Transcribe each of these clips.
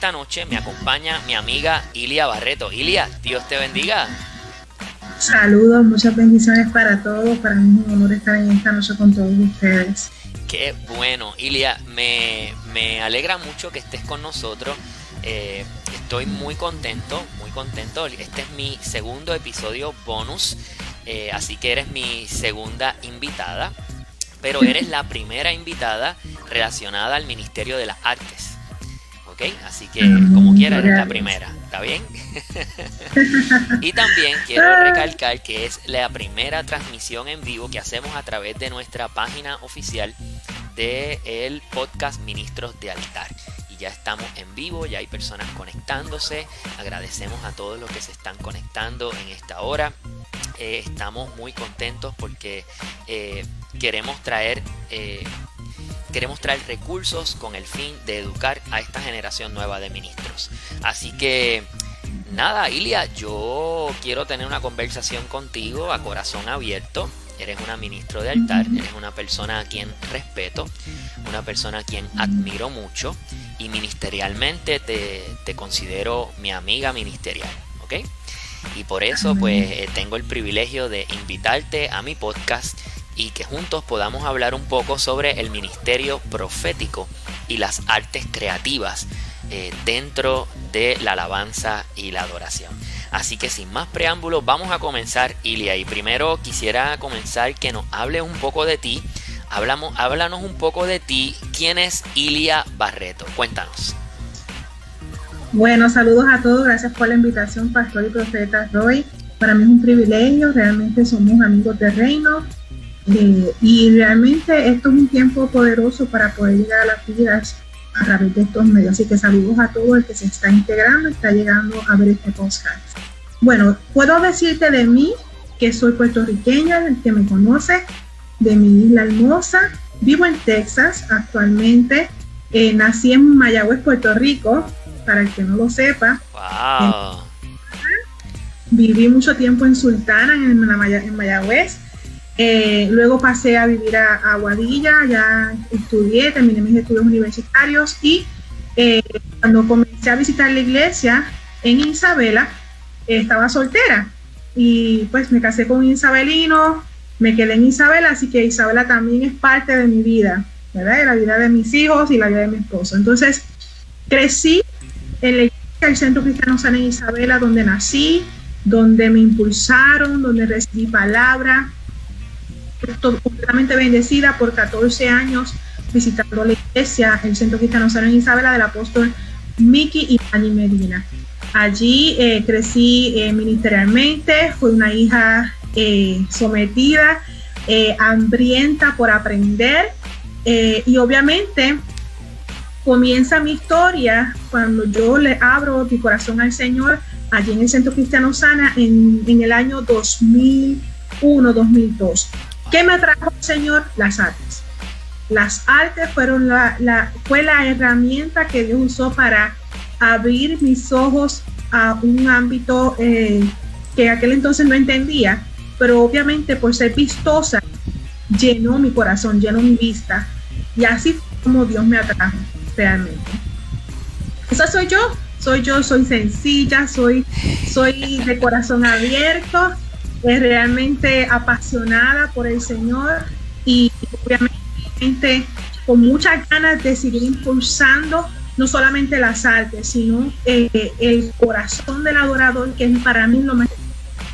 esta noche me acompaña mi amiga Ilia Barreto. Ilia, Dios te bendiga. Saludos, muchas bendiciones para todos. Para mí es un honor estar en esta noche con todos ustedes. Qué bueno, Ilia, me, me alegra mucho que estés con nosotros. Eh, estoy muy contento, muy contento. Este es mi segundo episodio bonus, eh, así que eres mi segunda invitada, pero eres la primera invitada relacionada al Ministerio de las Artes. ¿Ok? Así que como quiera, eres la primera. ¿Está bien? y también quiero recalcar que es la primera transmisión en vivo que hacemos a través de nuestra página oficial del el podcast Ministros de Altar ya estamos en vivo, ya hay personas conectándose. Agradecemos a todos los que se están conectando en esta hora. Eh, estamos muy contentos porque eh, queremos traer eh, queremos traer recursos con el fin de educar a esta generación nueva de ministros. Así que nada, Ilia, yo quiero tener una conversación contigo a corazón abierto eres una ministro de altar, eres una persona a quien respeto, una persona a quien admiro mucho y ministerialmente te, considero mi amiga ministerial, ¿ok? Y por eso pues eh, tengo el privilegio de invitarte a mi podcast y que juntos podamos hablar un poco sobre el ministerio profético y las artes creativas eh, dentro de la alabanza y la adoración. Así que sin más preámbulos, vamos a comenzar, Ilia. Y primero quisiera comenzar que nos hable un poco de ti. Hablamos, háblanos un poco de ti. ¿Quién es Ilia Barreto? Cuéntanos. Bueno, saludos a todos. Gracias por la invitación, Pastor y Profeta Roy. Para mí es un privilegio. Realmente somos amigos de reino. Eh, y realmente esto es un tiempo poderoso para poder llegar a las vidas a través de estos medios. Así que saludos a todo el que se está integrando, está llegando a ver este podcast. Bueno, puedo decirte de mí que soy puertorriqueña, el que me conoce, de mi isla hermosa. Vivo en Texas actualmente. Eh, nací en Mayagüez, Puerto Rico, para el que no lo sepa. Wow. Viví mucho tiempo en Sultana, en, en Mayagüez. Eh, luego pasé a vivir a, Aguadilla, ya estudié, terminé mis estudios universitarios y eh, cuando comencé a visitar la iglesia en Isabela, estaba soltera y pues me casé con un isabelino, me quedé en Isabela, así que Isabela también es parte de mi vida, ¿verdad? De la vida de mis hijos y la vida de mi esposo. Entonces, crecí en la iglesia del Centro Cristiano San en Isabela, donde nací, donde me impulsaron, donde recibí palabra, completamente bendecida por 14 años visitando la iglesia, el Centro Cristiano San Isabela del apóstol Miki y Pani Medina. Allí eh, crecí eh, ministerialmente, fui una hija eh, sometida, hambrienta por aprender y obviamente comienza mi historia cuando yo le abro mi corazón al Señor allí en el Centro Cristiano Sana en, en el año 2001-2002. ¿Qué me atrajo el Señor? Las artes. Las artes fueron la, fue la herramienta que Dios usó para abrir mis ojos a un ámbito eh, que aquel entonces no entendía, pero obviamente por ser vistosa, llenó mi corazón, llenó mi vista. Y así fue como Dios me atrajo realmente. Esa soy yo, soy yo, soy sencilla, soy, soy de corazón abierto es realmente apasionada por el Señor y obviamente con muchas ganas de seguir impulsando no solamente las artes, sino eh, el corazón del adorador, que es para mí lo más...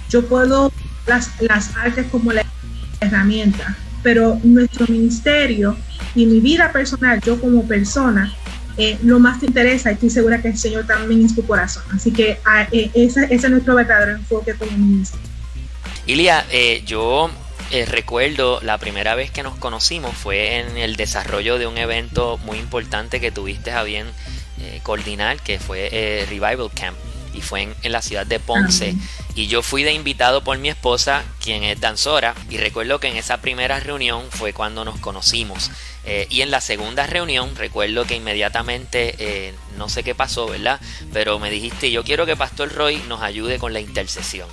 Yo puedo las, las artes como la herramienta, pero nuestro ministerio y mi vida personal, yo como persona, eh, lo más te interesa y estoy segura que el Señor también es tu corazón. Así que ah, eh, ese, ese, es nuestro verdadero enfoque como ministerio. Ilia, eh, yo eh, recuerdo la primera vez que nos conocimos fue en el desarrollo de un evento muy importante que tuviste a bien eh, coordinar, que fue Revival Camp, y fue en, la ciudad de Ponce. Y yo fui de invitado por mi esposa, quien es danzora, y recuerdo que en esa primera reunión fue cuando nos conocimos. y en la segunda reunión recuerdo que inmediatamente, no sé qué pasó, ¿verdad? Pero me dijiste, yo quiero que Pastor Roy nos ayude con la intercesión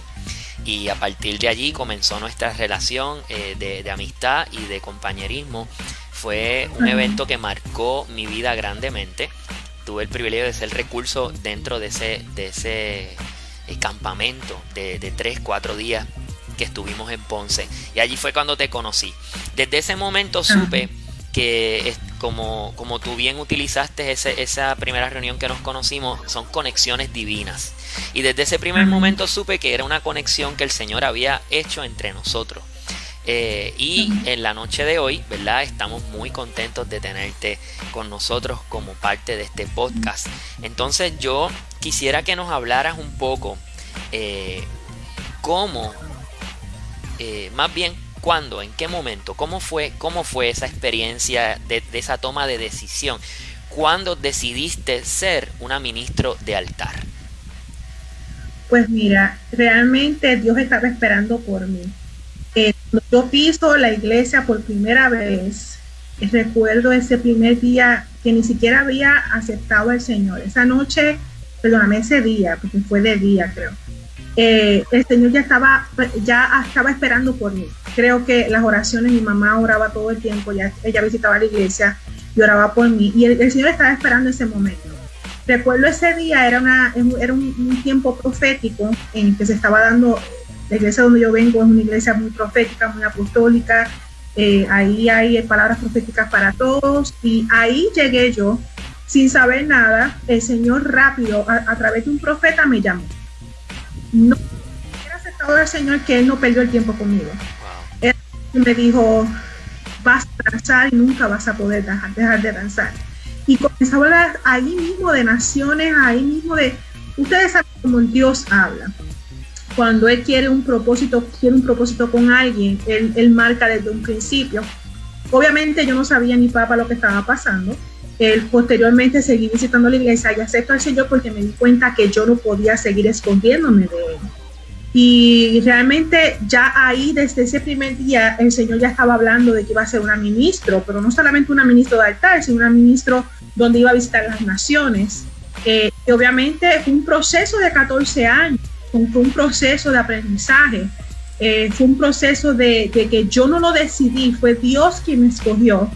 y a partir de allí comenzó nuestra relación eh, de, amistad y de compañerismo. Fue un evento que marcó mi vida grandemente. tuve el privilegio de ser recurso dentro de ese, de ese eh, campamento de, de 3, 4 días que estuvimos en Ponce. Y allí fue cuando te conocí. Desde ese momento supe que como, como tú bien utilizaste esa primera reunión que nos conocimos, son conexiones divinas. Y desde ese primer momento supe que era una conexión que el Señor había hecho entre nosotros. Eh, y en la noche de hoy, ¿verdad? Estamos muy contentos de tenerte con nosotros como parte de este podcast. Entonces yo quisiera que nos hablaras un poco eh, cómo, eh, más bien cuándo, en qué momento, cómo fue, cómo fue esa experiencia de, esa toma de decisión, cuándo decidiste ser una ministro de altar. Pues mira, realmente Dios estaba esperando por mí eh, cuando yo piso la iglesia por primera vez, recuerdo ese primer día que ni siquiera había aceptado al Señor. Esa noche, perdóname, ese día, porque fue de día, creo. Eh, el Señor ya estaba, ya estaba esperando por mí. Creo que las oraciones, mi mamá oraba todo el tiempo, ya ella visitaba la iglesia y oraba por mí. Y el, Señor estaba esperando ese momento. Recuerdo ese día, era, una, era un, tiempo profético en que se estaba dando la iglesia donde yo vengo es una iglesia muy profética, muy apostólica. Eh, ahí hay palabras proféticas para todos. Y ahí llegué yo sin saber nada. El Señor rápido, a, través de un profeta, me llamó. No hubiera aceptado al Señor que Él no perdió el tiempo conmigo. Él me dijo, vas a danzar y nunca vas a poder dejar, dejar de danzar. Y comenzó a hablar ahí mismo de naciones, ahí mismo de... Ustedes saben cómo Dios habla cuando él quiere un propósito, quiere un propósito con alguien, él, marca desde un principio. Obviamente yo no sabía ni papá lo que estaba pasando. Él posteriormente seguí visitando la iglesia y acepto al Señor porque me di cuenta que yo no podía seguir escondiéndome de él. Y realmente ya ahí, desde ese primer día, el Señor ya estaba hablando de que iba a ser una ministro, pero no solamente una ministro de altar, sino una ministro donde iba a visitar las naciones. Eh, y obviamente fue un proceso de 14 años fue un proceso de aprendizaje, eh, fue un proceso de, que yo no lo decidí, fue Dios quien me escogió,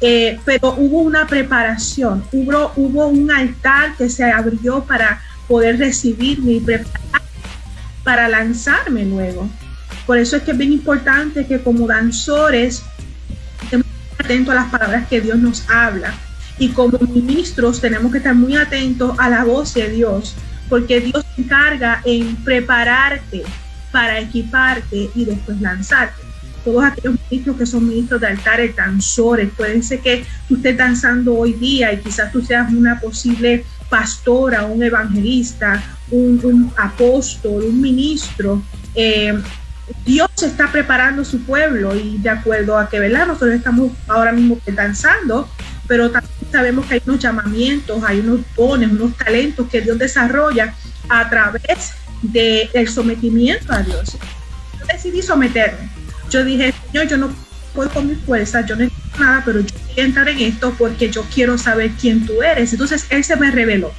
eh, pero hubo una preparación, hubo, un altar que se abrió para poder recibirme y preparar para lanzarme luego. Por eso es que es bien importante que como danzores estemos atentos a las palabras que Dios nos habla. Y como ministros tenemos que estar muy atentos a la voz de Dios, porque Dios se encarga en prepararte para equiparte y después lanzarte. Todos aquellos ministros que son ministros de altares, danzores, puede ser que tú estés danzando hoy día y quizás tú seas una posible pastora, un evangelista, un, apóstol, un ministro. Eh, Dios está preparando su pueblo y de acuerdo a que, ¿verdad? Nosotros estamos ahora mismo danzando, pero también sabemos que hay unos llamamientos, hay unos dones, unos talentos que Dios desarrolla a través del sometimiento a Dios. Yo decidí someterme. Yo dije, Señor, yo no puedo con mi fuerza, yo no necesito nada, pero yo voy a entrar en esto porque yo quiero saber quién tú eres. Entonces Él se me reveló.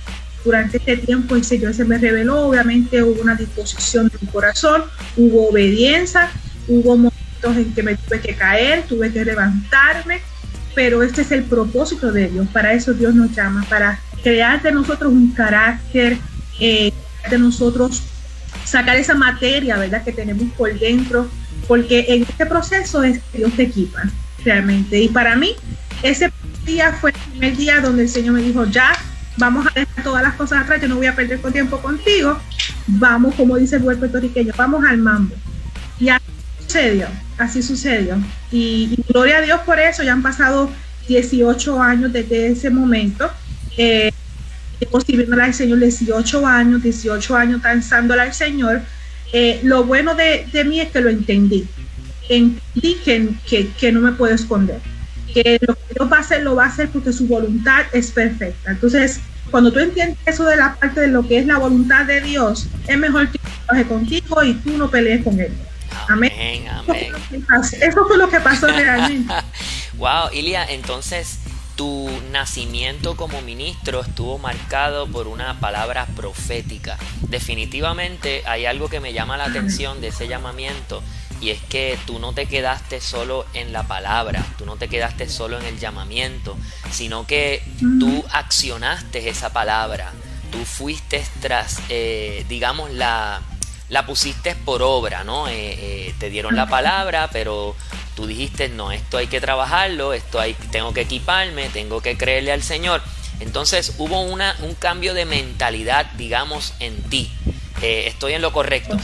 Durante este tiempo el Señor se me reveló, obviamente hubo una disposición de mi corazón, hubo obediencia, hubo momentos en que me tuve que caer, tuve que levantarme, pero este es el propósito de Dios, para eso Dios nos llama, para crear de nosotros un carácter, eh, de nosotros sacar esa materia, ¿verdad?, que tenemos por dentro, porque en este proceso es que Dios te equipa, realmente. Y para mí, ese día fue el primer día donde el Señor me dijo, ya, vamos a dejar todas las cosas atrás, yo no voy a perder tiempo contigo, vamos, como dice el buen puertorriqueño, vamos al mambo. Y así sucedió, así sucedió. Y, gloria a Dios por eso, ya han pasado 18 años desde ese momento. Eh, sirviéndole al Señor 18 años, 18 años danzándole al Señor. Eh, lo bueno de, de, mí es que lo entendí. Entendí que, que, que, no me puedo esconder. Que lo que Dios va a hacer, lo va a hacer porque su voluntad es perfecta. Entonces, cuando tú entiendes eso de la parte de lo que es la voluntad de Dios, es mejor que trabaje contigo y tú no pelees con él. Amén. amén. Eso fue lo que pasó realmente. wow, Ilia, entonces tu nacimiento como ministro estuvo marcado por una palabra profética. Definitivamente hay algo que me llama la atención de ese llamamiento y es que tú no te quedaste solo en la palabra, tú no te quedaste solo en el llamamiento, sino que tú accionaste esa palabra, tú fuiste tras, eh, digamos, la, la pusiste por obra, ¿no? Eh, eh, te dieron la palabra, pero tú dijiste, no, esto hay que trabajarlo, esto hay, tengo que equiparme, tengo que creerle al Señor. Entonces hubo una, un cambio de mentalidad, digamos, en ti. ¿Estoy en lo correcto?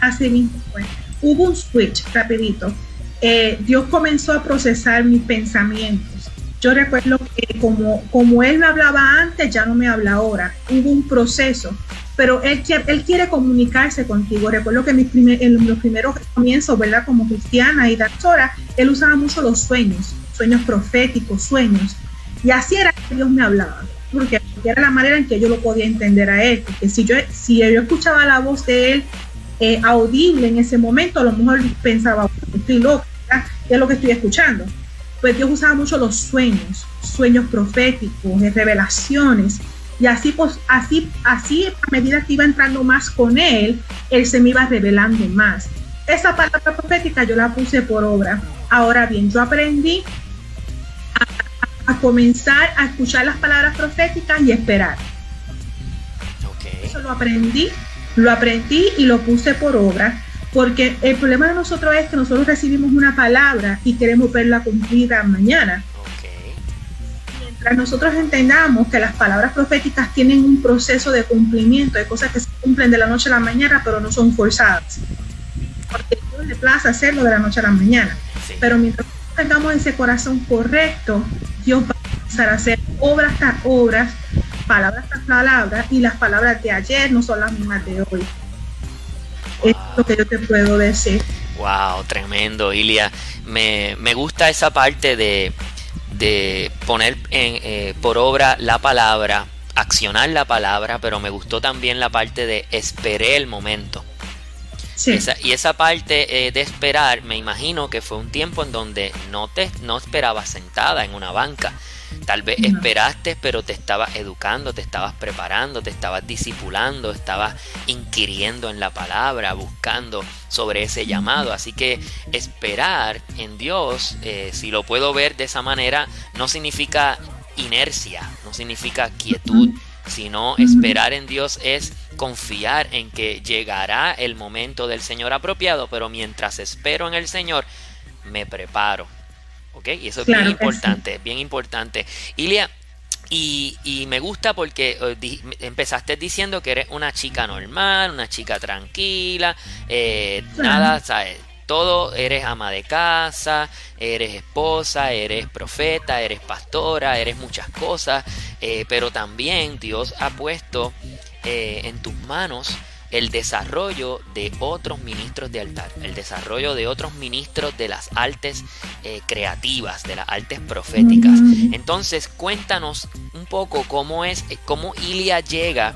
Así mismo fue. Hubo un switch rapidito. Eh, Dios comenzó a procesar mis pensamientos. Yo recuerdo que como, como Él me hablaba antes, ya no me habla ahora. Hubo un proceso, pero Él, él quiere comunicarse contigo. Recuerdo que mis en los primeros comienzos, ¿verdad? Como cristiana y doctora, Él usaba mucho los sueños, sueños proféticos, sueños. Y así era que Dios me hablaba, porque era la manera en que yo lo podía entender a Él. Porque si yo, si yo escuchaba la voz de Él eh, audible en ese momento, a lo mejor pensaba, estoy loca, es lo que estoy escuchando. Pues Dios usaba mucho los sueños, sueños proféticos, revelaciones, y así, pues, así, así a medida que iba entrando más con Él, Él se me iba revelando más. Esa palabra profética yo la puse por obra. Ahora bien, yo aprendí a, comenzar a escuchar las palabras proféticas y esperar. Eso lo aprendí lo aprendí y lo puse por obra, porque el problema de nosotros es que nosotros recibimos una palabra y queremos verla cumplida mañana. Nosotros entendamos que las palabras proféticas tienen un proceso de cumplimiento, hay cosas que se cumplen de la noche a la mañana, pero no son forzadas. Porque Dios le plaza hacerlo de la noche a la mañana. Pero mientras tengamos ese corazón correcto, Dios va a empezar a hacer obras tras obras palabras tras palabras y las palabras de ayer no son las mismas de hoy. Es lo que yo te puedo decir. Wow, tremendo, Ilia. Me, gusta esa parte de, de poner en, eh, por obra la palabra, accionar la palabra, pero me gustó también la parte de esperé el momento. Sí. y esa parte eh, de esperar, me imagino que fue un tiempo en donde no te no esperabas sentada en una banca, Tal vez esperaste, pero te estabas educando, te estabas preparando, te estabas discipulando, estabas inquiriendo en la palabra, buscando sobre ese llamado. Así que esperar en Dios, eh, si lo puedo ver de esa manera, no significa inercia, no significa quietud, sino esperar en Dios es confiar en que llegará el momento del Señor apropiado, pero mientras espero en el Señor, me preparo, ¿ok? Y eso es bien importante, bien importante. Ilia, y, y, me gusta porque eh, empezaste diciendo que eres una chica normal, una chica tranquila, eh, nada, ¿sabes? Todo, eres ama de casa, eres esposa, eres profeta, eres pastora, eres muchas cosas, eh, pero también Dios ha puesto en tus manos el desarrollo de otros ministros de altar, el desarrollo de otros ministros de las artes eh, creativas, de las artes proféticas. Entonces, cuéntanos un poco cómo es, eh, cómo Ilia llega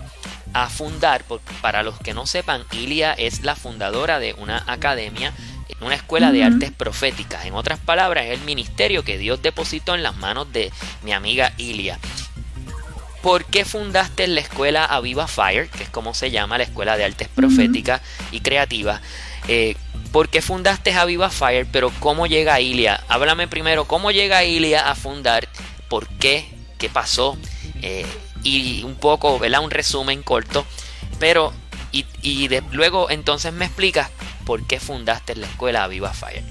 a fundar, para los que no sepan, Ilia es la fundadora de una academia una escuela de artes proféticas. En otras palabras, es el ministerio que Dios depositó en las manos de mi amiga Ilia. ¿Por qué fundaste la escuela Aviva Fire, que es como se llama la escuela de artes proféticas y creativas? Eh, ¿Por qué fundaste Aviva Fire? Pero ¿cómo llega Ilia? Háblame primero, ¿cómo llega Ilia a fundar? ¿Por qué? ¿Qué pasó? Eh, y un poco, ¿verdad? Un resumen corto. Pero, y, y luego entonces me explicas por qué fundaste la escuela Aviva Fire.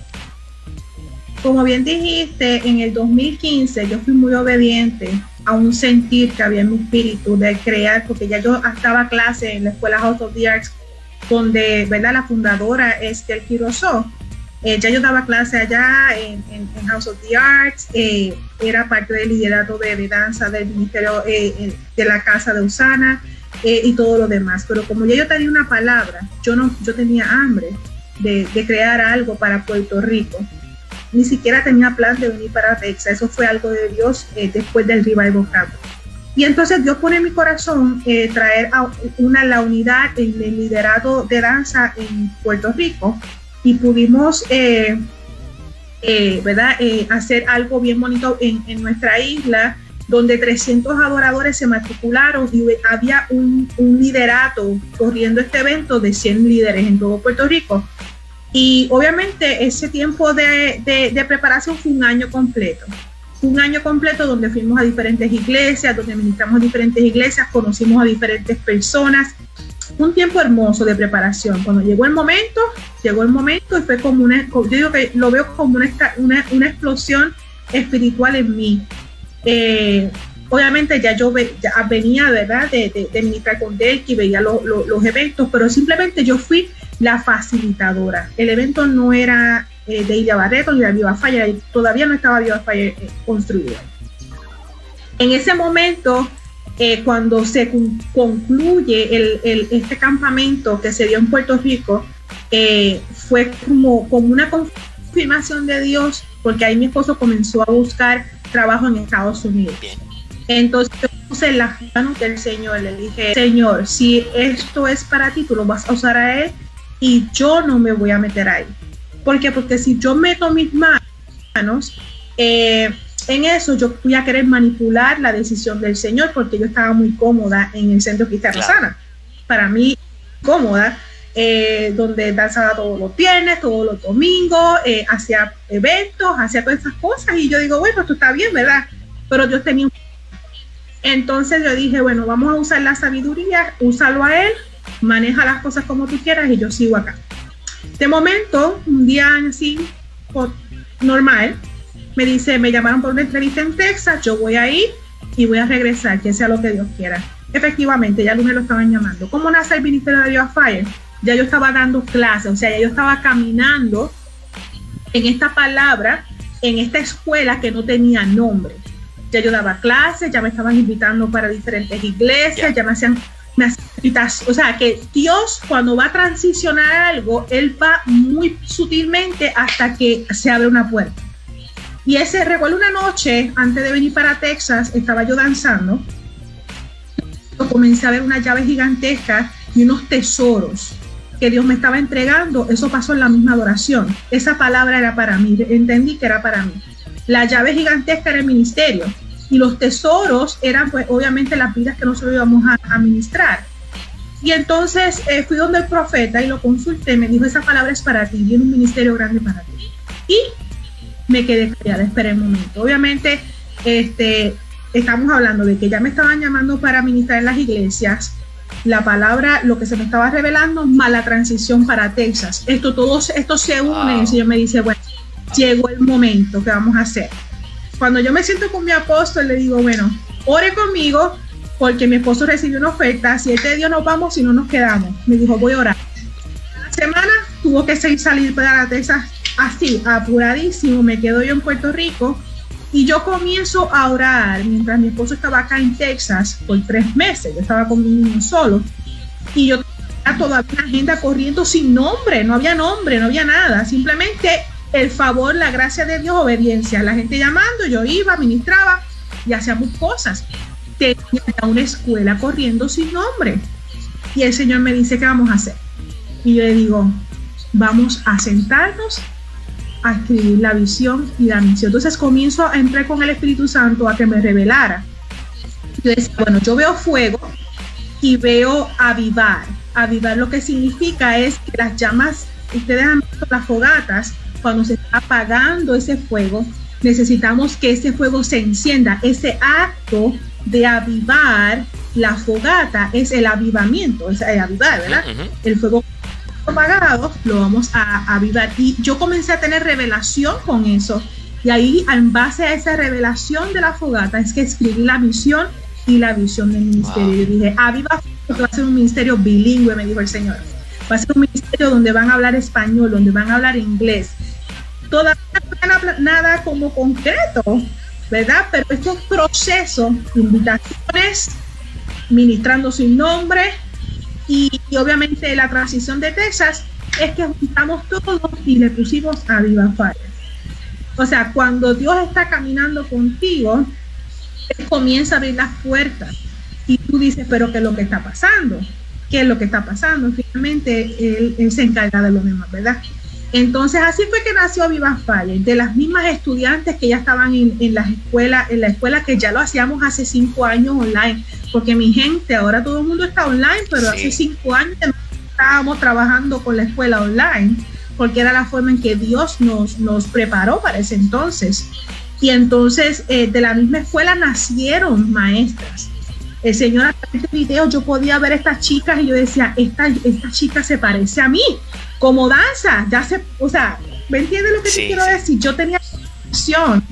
Como bien dijiste, en el 2015 yo fui muy obediente a un sentir que había en mi espíritu de crear, porque ya yo estaba clase en la escuela House of the Arts, donde ¿verdad? la fundadora es Del Quiroso. Eh, ya yo daba clase allá en, House of the Arts, eh, era parte del liderato de, danza del Ministerio eh, de la Casa de Usana y todo lo demás. Pero como ya yo tenía una palabra, yo, no, yo tenía hambre de, de crear algo para Puerto Rico ni siquiera tenía plan de venir para Texas. Eso fue algo de Dios eh, después del Revival Camp. Y entonces Dios pone en mi corazón eh, traer a una, la unidad en el liderato de danza en Puerto Rico y pudimos eh, ¿verdad? hacer algo bien bonito en, en, nuestra isla donde 300 adoradores se matricularon y había un, un liderato corriendo este evento de 100 líderes en todo Puerto Rico Y obviamente ese tiempo de, de, preparación fue un año completo. un año completo donde fuimos a diferentes iglesias, donde ministramos diferentes iglesias, conocimos a diferentes personas. Un tiempo hermoso de preparación. Cuando llegó el momento, llegó el momento y fue como una, yo digo que lo veo como una, una, una explosión espiritual en mí. Eh, obviamente ya yo ya venía ¿verdad? De, de, de ministrar con Delki, veía los eventos, pero simplemente yo fui la facilitadora. El evento no era eh, de Ilia Barreto ni de Viva Falla, todavía no estaba Viva Falla eh, construido. En ese momento, eh, cuando se concluye el, este campamento que se dio en Puerto Rico, fue como, como una confirmación de Dios, porque ahí mi esposo comenzó a buscar trabajo en Estados Unidos. Entonces yo puse las manos del Señor, le dije, Señor, si esto es para ti, tú lo vas a usar a Él y yo no me voy a meter ahí. ¿Por qué? Porque si yo meto mis manos eh, en eso, yo voy a querer manipular la decisión del Señor porque yo estaba muy cómoda en el centro cristiano sana. Para mí, cómoda, eh, donde danzaba todos los viernes, todos los domingos, eh, hacía eventos, hacía todas esas cosas y yo digo, bueno, esto está bien, ¿verdad? Pero yo tenía un... Entonces yo dije, bueno, vamos a usar la sabiduría, úsalo a él maneja las cosas como tú quieras y yo sigo acá. De momento, un día así, normal, me dice, me llamaron por una entrevista en Texas, yo voy a ir y voy a regresar, que sea lo que Dios quiera. Efectivamente, ya lunes lo estaban llamando. ¿Cómo nace el Ministerio de Dios Fire? Ya yo estaba dando clases, o sea, ya yo estaba caminando en esta palabra, en esta escuela que no tenía nombre. Ya yo daba clases, ya me estaban invitando para diferentes iglesias, ya me hacían o sea, que Dios cuando va a transicionar algo, Él va muy sutilmente hasta que se abre una puerta. Y ese, recuerdo una noche, antes de venir para Texas, estaba yo danzando, comencé a ver una llave gigantesca y unos tesoros que Dios me estaba entregando, eso pasó en la misma adoración. Esa palabra era para mí, entendí que era para mí. La llave gigantesca era el ministerio y los tesoros eran pues obviamente las vidas que nosotros íbamos a administrar. Y entonces eh, fui donde el profeta y lo consulté, me dijo, esa palabra es para ti, viene un ministerio grande para ti. Y me quedé callada, esperé un momento. Obviamente, este, estamos hablando de que ya me estaban llamando para ministrar en las iglesias, la palabra, lo que se me estaba revelando, más la transición para Texas. Esto, todo esto se une y el Señor me dice, bueno, llegó el momento, que vamos a hacer? Cuando yo me siento con mi apóstol, le digo, bueno, ore conmigo porque mi esposo recibió una oferta, si este Dios nos vamos, y no nos quedamos. Me dijo, voy a orar. La semana tuvo que salir para Texas así, apuradísimo, me quedo yo en Puerto Rico y yo comienzo a orar mientras mi esposo estaba acá en Texas por tres meses, yo estaba con mi niño solo y yo tenía toda la agenda corriendo sin nombre, no había nombre, no había nada, simplemente el favor, la gracia de Dios, obediencia. La gente llamando, yo iba, ministraba y hacíamos cosas. Tenía una escuela corriendo sin nombre. Y el Señor me dice, ¿qué vamos a hacer? Y yo le digo, vamos a sentarnos a escribir la visión y la misión. Entonces comienzo a entrar con el Espíritu Santo a que me revelara. Yo decía, bueno, yo veo fuego y veo avivar. Avivar lo que significa es que las llamas, ustedes han visto las fogatas, cuando se está apagando ese fuego, necesitamos que ese fuego se encienda. Ese acto de avivar la fogata es el avivamiento, es el avivar, ¿verdad? El fuego apagado lo vamos a avivar. Y yo comencé a tener revelación con eso. Y ahí, en base a esa revelación de la fogata, es que escribí la misión y la visión del ministerio. Yo dije, aviva, va a ser un ministerio bilingüe, me dijo el Señor. Va a ser un ministerio donde van a hablar español, donde van a hablar inglés, todavía no nada como concreto, ¿verdad? Pero estos procesos, invitaciones, ministrando sin nombre y, obviamente la transición de Texas es que juntamos todos y le pusimos a Viva Fire. O sea, cuando Dios está caminando contigo, Él comienza a abrir las puertas y tú dices, pero ¿qué es lo que está pasando? ¿Qué es lo que está pasando? Finalmente Él, él se encarga de lo demás, ¿verdad? Entonces así fue que nació Viva Fire, de las mismas estudiantes que ya estaban en, en las escuelas, en la escuela que ya lo hacíamos hace cinco años online, porque mi gente, ahora todo el mundo está online, pero hace cinco años estábamos trabajando con la escuela online, porque era la forma en que Dios nos, nos preparó para ese entonces. Y entonces eh, de la misma escuela nacieron maestras. El Señor a través de video yo podía ver estas chicas y yo decía, esta, esta chica se parece a mí, como danza, ya se, o sea, ¿me entiendes lo que te quiero decir? Yo tenía opción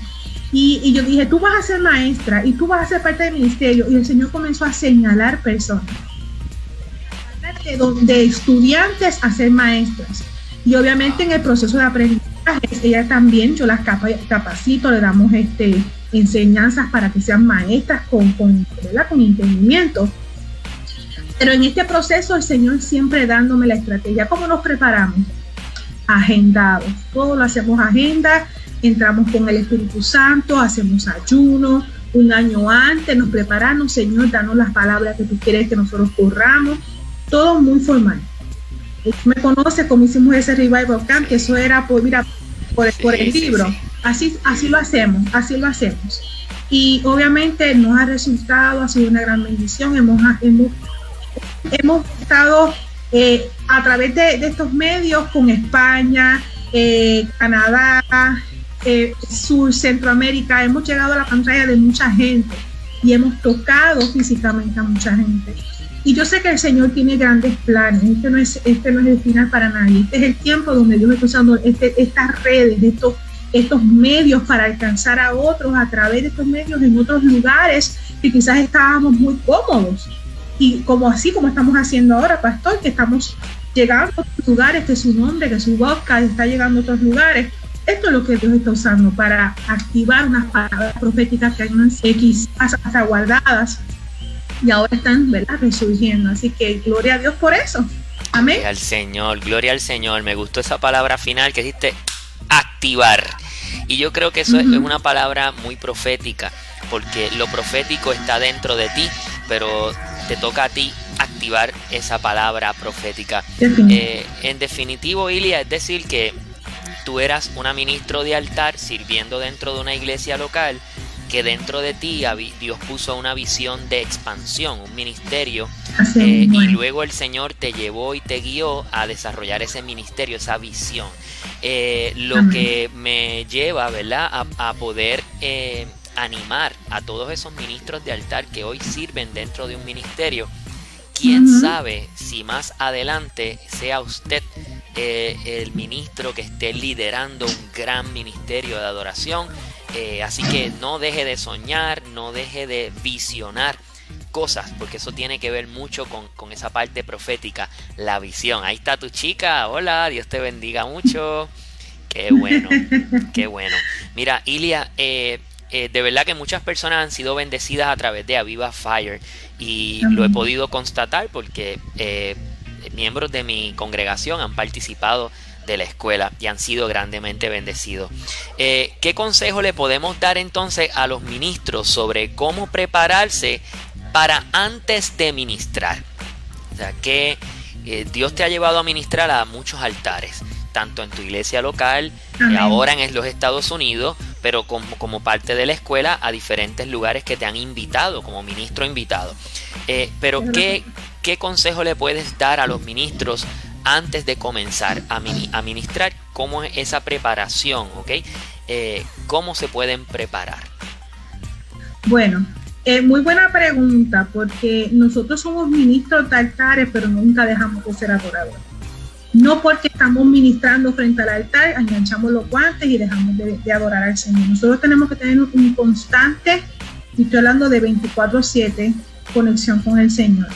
y, y, yo dije, tú vas a ser maestra y tú vas a ser parte del ministerio. Y el Señor comenzó a señalar personas, de, de estudiantes a ser maestras. Y obviamente en el proceso de aprendizaje, ella también, yo las capacito, le damos este, enseñanzas para que sean maestras con, con, con entendimiento. Pero en este proceso el Señor siempre dándome la estrategia. ¿Cómo nos preparamos? Agendados. Todo lo hacemos agenda entramos con el Espíritu Santo, hacemos ayuno, un año antes nos preparamos, Señor, danos las palabras que tú quieres que nosotros corramos, todo muy formal. Me conoce como hicimos ese revival camp, que eso era por, mira, por, el libro. Así, así lo hacemos, así lo hacemos. Y obviamente nos ha resultado, ha sido una gran bendición. Hemos, hemos, hemos estado eh, a través de, estos medios con España, eh, Canadá, eh, Sur, Centroamérica, hemos llegado a la pantalla de mucha gente y hemos tocado físicamente a mucha gente. Y yo sé que el Señor tiene grandes planes, este no es, este no es el final para nadie, este es el tiempo donde Dios está usando este, estas redes, estos, estos medios para alcanzar a otros a través de estos medios en otros lugares que quizás estábamos muy cómodos. Y como así como estamos haciendo ahora, pastor, que estamos llegando a otros lugares, que su nombre, que su boca está llegando a otros lugares, esto es lo que Dios está usando para activar unas palabras proféticas que hay unas X hasta guardadas y ahora están ¿verdad? resurgiendo. Así que gloria a Dios por eso. Amén. Gloria al Señor, gloria al Señor. Me gustó esa palabra final que dijiste activar. Y yo creo que eso es una palabra muy profética, porque lo profético está dentro de ti, pero te toca a ti activar esa palabra profética. Eh, en definitivo, Ilia, es decir, que tú eras una ministro de altar sirviendo dentro de una iglesia local, que dentro de ti Dios puso una visión de expansión, un ministerio, eh, y luego el Señor te llevó y te guió a desarrollar ese ministerio, esa visión. Eh, lo que me lleva, ¿verdad?, a, poder eh, animar a todos esos ministros de altar que hoy sirven dentro de un ministerio. Quién sabe si más adelante sea usted eh, el ministro que esté liderando un gran ministerio de adoración. Eh, así que no deje de soñar, no deje de visionar cosas, porque eso tiene que ver mucho con, esa parte profética, la visión. Ahí está tu chica, hola, Dios te bendiga mucho. Qué bueno, qué bueno. Mira, Ilia, eh, de verdad que muchas personas han sido bendecidas a través de Aviva Fire y lo he podido constatar porque miembros de mi congregación han participado de la escuela y han sido grandemente bendecidos. Eh, ¿Qué consejo le podemos dar entonces a los ministros sobre cómo prepararse para antes de ministrar? O sea, que eh, Dios te ha llevado a ministrar a muchos altares, tanto en tu iglesia local, ahora en los Estados Unidos, pero como, como, parte de la escuela a diferentes lugares que te han invitado como ministro invitado. Eh, pero ¿qué, ¿qué consejo le puedes dar a los ministros antes de comenzar a, ministrar? ¿Cómo es esa preparación? ¿ok? Eh, ¿Cómo se pueden preparar? Bueno, eh, muy buena pregunta, porque nosotros somos ministros de altares, pero nunca dejamos de ser adoradores. No porque estamos ministrando frente al altar, enganchamos los guantes y dejamos de, de adorar al Señor. Nosotros tenemos que tener un constante, y estoy hablando de 24/7, conexión con el Señor.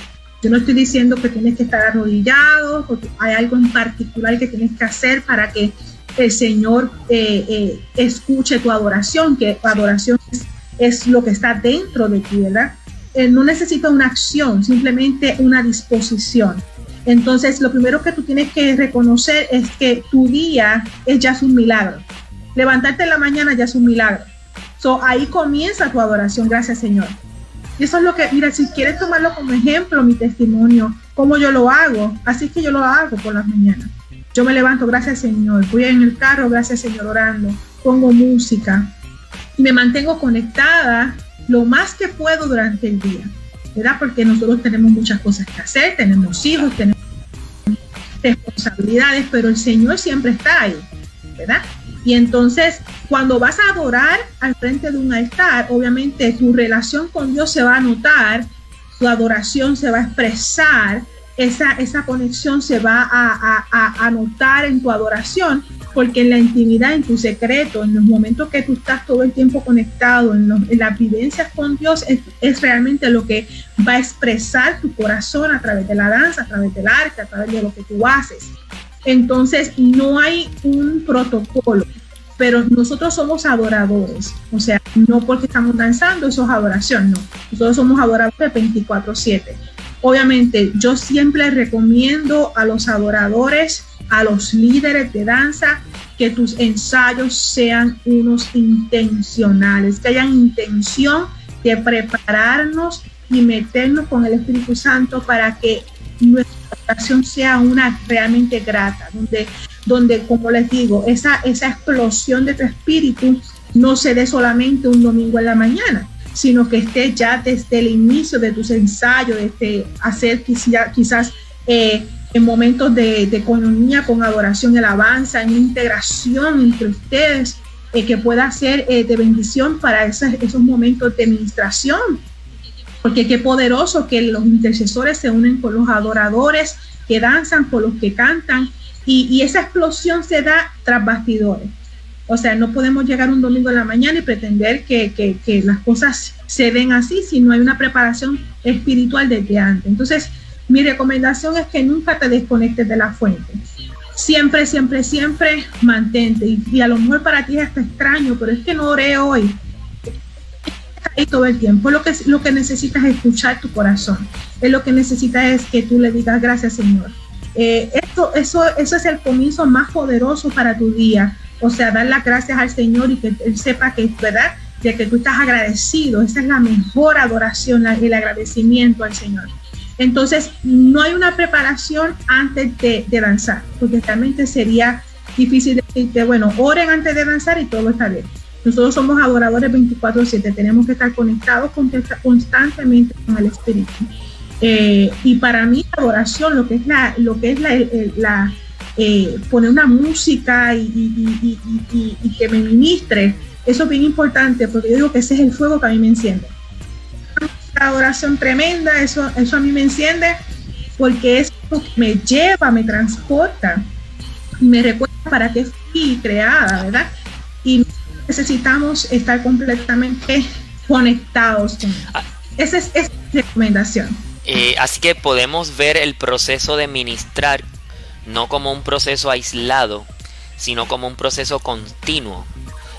Yo no estoy diciendo que tienes que estar arrodillado, porque hay algo en particular que tienes que hacer para que el Señor eh, eh, escuche tu adoración, que tu adoración es, lo que está dentro de ti, ¿verdad? Eh, no necesita una acción, simplemente una disposición. Entonces, lo primero que tú tienes que reconocer es que tu día es ya un milagro. Levantarte en la mañana ya es un milagro. So, ahí comienza tu adoración, gracias Señor. Y eso es lo que, mira, si quieres tomarlo como ejemplo, mi testimonio, cómo yo lo hago, así que yo lo hago por las mañanas. Yo me levanto, gracias Señor, voy en el carro, gracias Señor, orando, pongo música y me mantengo conectada lo más que puedo durante el día, ¿verdad? Porque nosotros tenemos muchas cosas que hacer, tenemos hijos, tenemos responsabilidades, pero el Señor siempre está ahí, ¿verdad? Y entonces, cuando vas a adorar al frente de un altar, obviamente tu relación con Dios se va a notar, tu adoración se va a expresar, esa, esa conexión se va a, a, notar en tu adoración, porque en la intimidad, en tu secreto, en los momentos que tú estás todo el tiempo conectado, en, las vivencias con Dios, es, es, realmente lo que va a expresar tu corazón a través de la danza, a través del arte, a través de lo que tú haces. Entonces, no hay un protocolo, pero nosotros somos adoradores, o sea, no porque estamos danzando, eso es adoración, no. Nosotros somos adoradores 24/7. Obviamente, yo siempre recomiendo a los adoradores, a los líderes de danza, que tus ensayos sean unos intencionales, que hayan intención de prepararnos y meternos con el Espíritu Santo para que nuestra oración sea una realmente grata, donde, donde como les digo, esa, esa explosión de tu espíritu no se dé solamente un domingo en la mañana, sino que esté ya desde el inicio de tus ensayos, desde hacer quizás, quizás eh, en momentos de, de economía con adoración alabanza, en integración entre ustedes, eh, que pueda ser eh, de bendición para esos, esos momentos de administración porque qué poderoso que los intercesores se unen con los adoradores, que danzan, con los que cantan, y, esa explosión se da tras bastidores. O sea, no podemos llegar un domingo en la mañana y pretender que, las cosas se den así si no hay una preparación espiritual desde antes. Entonces, mi recomendación es que nunca te desconectes de la fuente. Siempre, siempre, siempre mantente. Y, y a lo mejor para ti es hasta extraño, pero es que no oré hoy todo el tiempo. Lo que, lo que necesitas es escuchar tu corazón. Es lo que necesitas es que tú le digas gracias, Señor. Eh, esto, eso, eso es el comienzo más poderoso para tu día. O sea, dar las gracias al Señor y que Él sepa que verdad, de que tú estás agradecido. Esa es la mejor adoración, el agradecimiento al Señor. Entonces, no hay una preparación antes de, de danzar, porque realmente sería difícil decirte, bueno, oren antes de danzar y todo está bien. Nosotros somos adoradores 24/7, tenemos que estar conectados constantemente con el Espíritu. Eh, y para mí la adoración, lo que es la, lo que es la, eh, poner una música y, que me ministre, eso es bien importante porque yo digo que ese es el fuego que a mí me enciende. Una adoración tremenda, eso, eso a mí me enciende porque es lo que me lleva, me transporta, me recuerda para qué fui creada, ¿verdad? Y necesitamos estar completamente conectados. Ah. Esa es, esa es recomendación. Eh, así que podemos ver el proceso de ministrar no como un proceso aislado, sino como un proceso continuo,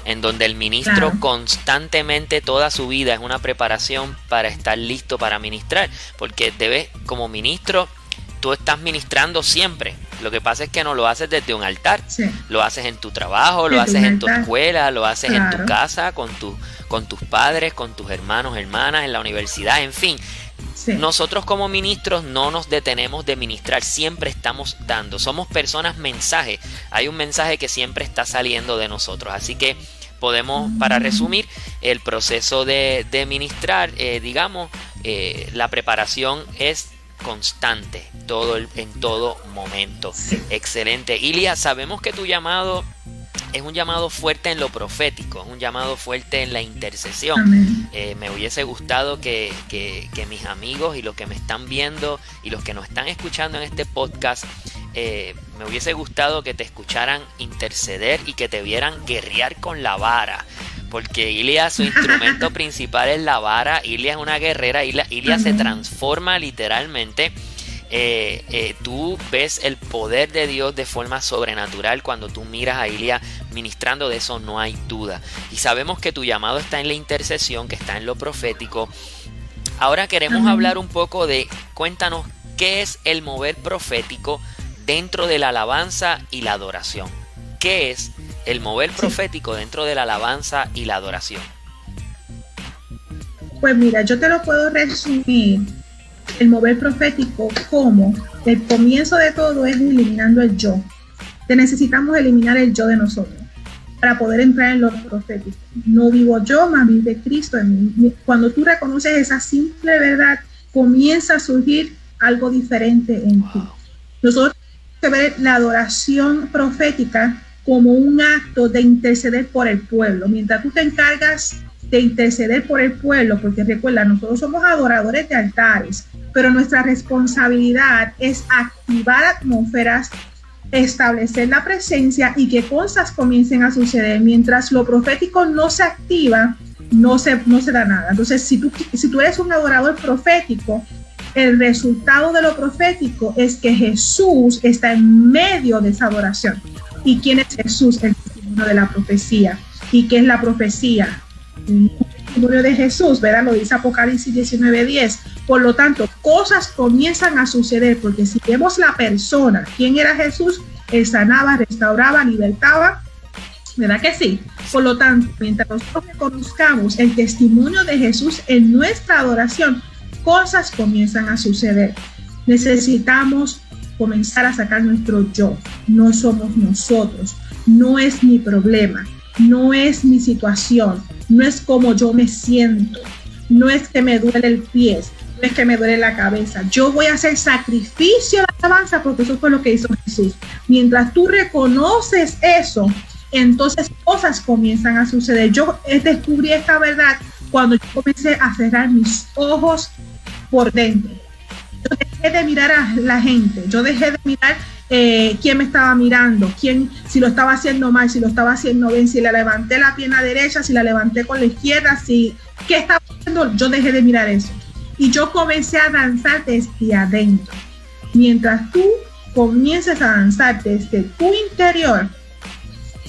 en donde el ministro constantemente toda su vida es una preparación para estar listo para ministrar, porque debe como ministro tú estás ministrando siempre. Lo que pasa es que no lo haces desde un altar. Lo haces en tu trabajo, lo haces en tu escuela, lo haces en tu casa, con, tu, con tus padres, con tus hermanos, hermanas, en la universidad, en fin. Nosotros como ministros no nos detenemos de ministrar, siempre estamos dando. Somos personas mensaje. Hay un mensaje que siempre está saliendo de nosotros. Así que podemos, para resumir, el proceso de, ministrar, eh, digamos, eh, la preparación es constante todo el, en todo momento. Excelente. Ilia, sabemos que tu llamado es un llamado fuerte en lo profético, es un llamado fuerte en la intercesión. Eh, me hubiese gustado que, mis amigos y los que me están viendo y los que nos están escuchando en este podcast, eh, me hubiese gustado que te escucharan interceder y que te vieran guerrear con la vara porque Ilia, su instrumento principal es la vara, Ilia es una guerrera, Ilia, se transforma literalmente. Eh, eh, tú ves el poder de Dios de forma sobrenatural cuando tú miras a Ilia ministrando, de eso no hay duda. Y sabemos que tu llamado está en la intercesión, que está en lo profético. Ahora queremos hablar un poco de, cuéntanos, ¿qué es el mover profético dentro de la alabanza y la adoración? ¿Qué es el mover profético dentro de la alabanza y la adoración? Pues mira, yo te lo puedo resumir, el mover profético como el comienzo de todo es eliminando el yo. Te necesitamos eliminar el yo de nosotros para poder entrar en lo profético. No vivo yo, más vive Cristo en mí. Cuando tú reconoces esa simple verdad, comienza a surgir algo diferente en ti. Nosotros que ver la adoración profética como un acto de interceder por el pueblo. Mientras tú te encargas de interceder por el pueblo, porque recuerda, nosotros somos adoradores de altares, pero nuestra responsabilidad es activar atmósferas, establecer la presencia y que cosas comiencen a suceder. Mientras lo profético no se activa, no se, no se da nada. Entonces, si tú, si tú eres un adorador profético, el resultado de lo profético es que Jesús está en medio de esa adoración. ¿Y quién es Jesús? El testimonio de la profecía. ¿Y qué es la profecía? El testimonio de Jesús, ¿verdad? Lo dice Apocalipsis 19:10. Por lo tanto, cosas comienzan a suceder porque si vemos la persona, ¿quién era Jesús? Él sanaba, restauraba, libertaba. ¿Verdad que sí? Por lo tanto, mientras nosotros reconozcamos el testimonio de Jesús en nuestra adoración, cosas comienzan a suceder. Necesitamos comenzar a sacar nuestro yo. No somos nosotros. No es mi problema. No es mi situación. No es como yo me siento. No es que me duele el pie. No es que me duele la cabeza. Yo voy a hacer sacrificio de alabanza porque eso fue lo que hizo Jesús. Mientras tú reconoces eso, entonces cosas comienzan a suceder. Yo descubrí esta verdad cuando yo comencé a cerrar mis ojos por dentro. Yo dejé de mirar a la gente, yo dejé de mirar eh, quién me estaba mirando, quién, si lo estaba haciendo mal, si lo estaba haciendo bien, si le levanté la pierna derecha, si la levanté con la izquierda, si qué estaba haciendo, yo dejé de mirar eso. Y yo comencé a danzar desde adentro. Mientras tú comiences a danzar desde tu interior,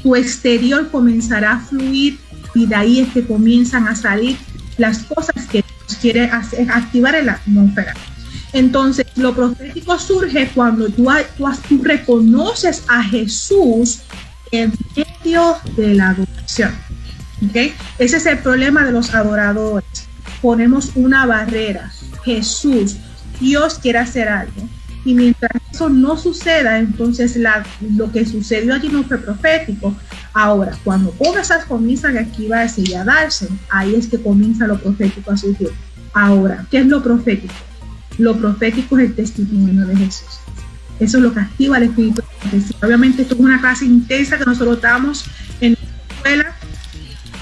tu exterior comenzará a fluir y de ahí es que comienzan a salir las cosas que quiere activar en la atmósfera. Entonces, lo profético surge cuando tú, reconoces a Jesús en medio de la adoración. ¿okay? Ese es el problema de los adoradores. Ponemos una barrera. Jesús, Dios quiere hacer algo. Y mientras eso no suceda, entonces lo que sucedió allí no fue profético. Ahora, cuando cosas comienzan a activarse y a darse, ahí es que comienza lo profético a surgir. Ahora, ¿qué es lo profético? Lo profético es el testimonio de Jesús. Eso es lo que activa el Espíritu Obviamente esto es una clase intensa que nosotros damos en la escuela.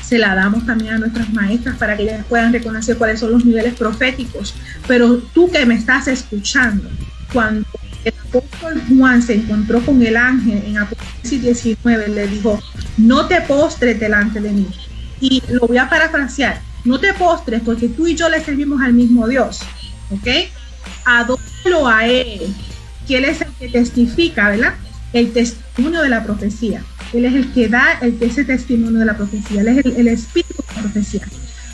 Se la damos también a nuestras maestras para que ellas puedan reconocer cuáles son los niveles proféticos. Pero tú que me estás escuchando, cuando el apóstol Juan se encontró con el ángel en Apocalipsis 19, le dijo, no te postres delante de mí. Y lo voy a parafrasear, no te postres porque tú y yo le servimos al mismo Dios, ¿ok? Adóralo a Él, que Él es el que testifica, ¿verdad? El testimonio de la profecía. Él es el que da el, ese testimonio de la profecía, Él es el, el espíritu de la profecía.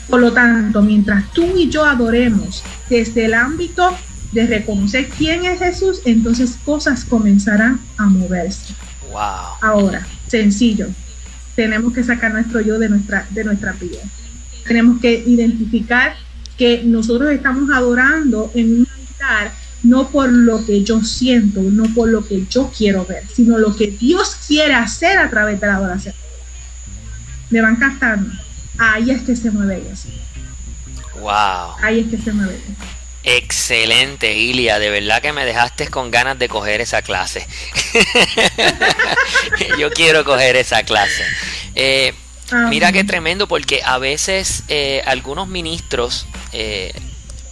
Por lo tanto, mientras tú y yo adoremos desde el ámbito de reconocer quién es Jesús, entonces cosas comenzarán a moverse. Wow. Ahora, sencillo. Tenemos que sacar nuestro yo de nuestra, de nuestra vida. Tenemos que identificar que nosotros estamos adorando en un no por lo que yo siento, no por lo que yo quiero ver, sino lo que Dios quiere hacer a través de la adoración. Me van captando. Ahí es que se mueve eso. Wow. Ahí es que se mueve eso. Excelente, Ilia. De verdad que me dejaste con ganas de coger esa clase. Yo quiero coger esa clase. Eh, mira qué tremendo, porque a veces eh, algunos ministros eh,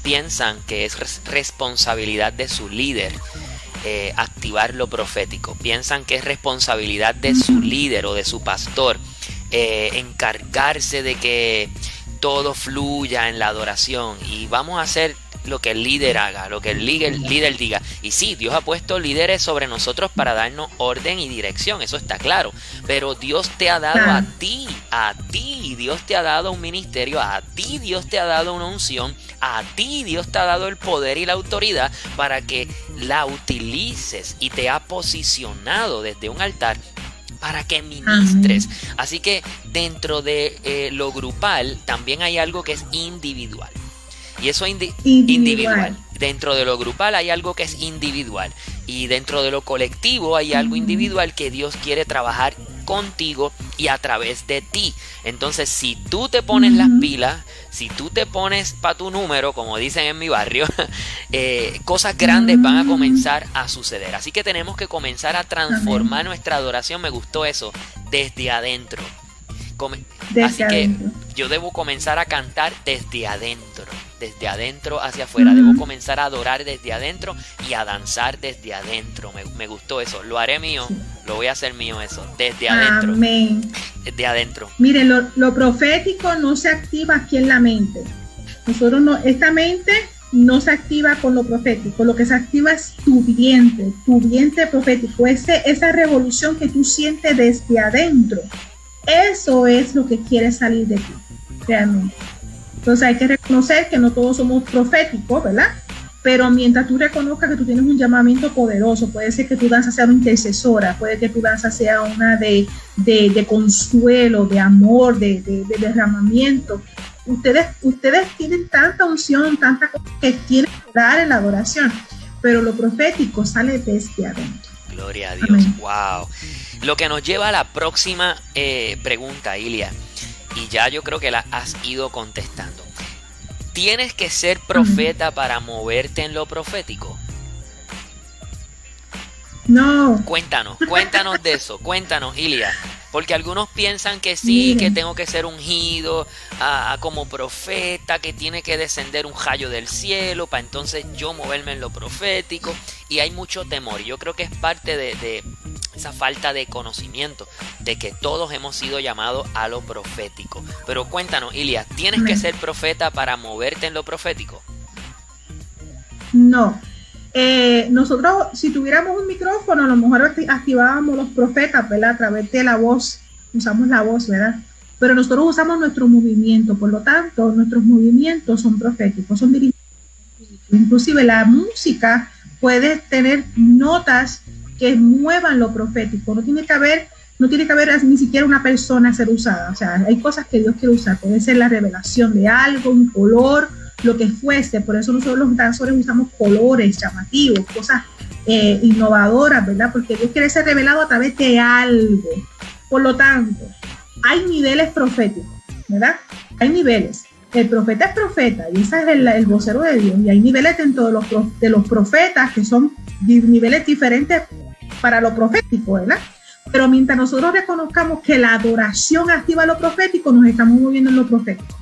piensan que es responsabilidad de su líder activar lo profético. Piensan que es responsabilidad de su líder o de su pastor encargarse de que todo fluya en la adoración. Y vamos a hacer lo que el líder haga, lo que el líder, líder diga. Y sí, Dios ha puesto líderes sobre nosotros para darnos orden y dirección, eso está claro. Pero Dios te ha dado a ti, a ti, Dios te ha dado un ministerio, a ti Dios te ha dado una unción, a ti Dios te ha dado el poder y la autoridad para que la utilices y te ha posicionado desde un altar para que ministres. Así que dentro de eh, lo grupal también hay algo que es individual. Y eso es individual. Dentro de lo grupal hay algo que es individual. y dentro de lo colectivo hay algo individual que Dios quiere trabajar contigo y a través de ti. Entonces, si tú te pones las pilas, si tú te pones para tu número, como dicen en mi barrio, eh, cosas grandes van a comenzar a suceder. Así que tenemos que comenzar a transformar nuestra adoración. Me gustó eso, desde adentro. Así que yo debo comenzar a cantar desde adentro, desde adentro hacia afuera. Debo comenzar a adorar desde adentro y a danzar desde adentro. Me, gustó eso. Lo haré mío, lo voy a hacer mío eso, desde adentro. Amén. Desde adentro. Miren, lo, lo, profético no se activa aquí en la mente. Nosotros no, esta mente no se activa con lo profético, lo que se activa es tu vientre, tu vientre profético, ese, esa revolución que tú sientes desde adentro. Eso es lo que quiere salir de ti, realmente. Entonces hay que reconocer que no todos somos proféticos, ¿verdad? Pero mientras tú reconozcas que tú tienes un llamamiento poderoso, puede ser que tu danza sea una intercesora, puede que tu danza sea una de, de, consuelo, de amor, de, de, derramamiento. Ustedes, ustedes tienen tanta unción, tanta cosa que quieren dar en la adoración, pero lo profético sale desde adentro. Gloria a Dios, wow. Lo que nos lleva a la próxima eh, pregunta, Ilia, y ya yo creo que la has ido contestando. ¿Tienes que ser profeta para moverte en lo profético? No. Cuéntanos, cuéntanos de eso, cuéntanos, Ilia. Porque algunos piensan que sí, que tengo que ser ungido como profeta, que tiene que descender un rayo del cielo para entonces yo moverme en lo profético. Y hay mucho temor. Yo creo que es parte de, esa falta de conocimiento de que todos hemos sido llamados a lo profético. Pero cuéntanos, Ilia, ¿tienes que ser profeta para moverte en lo profético? No. Eh, nosotros, si tuviéramos un micrófono, a lo mejor activábamos los profetas, ¿verdad? A través de la voz, usamos la voz, ¿verdad? Pero nosotros usamos nuestro movimiento, por lo tanto, nuestros movimientos son proféticos, son dirigidos. Inclusive la música puede tener notas muevan lo profético, no tiene que haber no tiene que haber ni siquiera una persona ser usada, o sea, hay cosas que Dios quiere usar, puede ser la revelación de algo, un color, lo que fuese. Por eso nosotros los danzores usamos colores llamativos, cosas eh, innovadoras, ¿verdad? Porque Dios quiere ser revelado a través de algo. Por lo tanto, hay niveles proféticos, ¿verdad? Hay niveles. El profeta es profeta y ese es el, vocero de Dios. Y hay niveles dentro de los, de los profetas que son niveles diferentes para lo profético, ¿verdad? Pero mientras nosotros reconozcamos que la adoración activa lo profético, nos estamos moviendo en lo profético.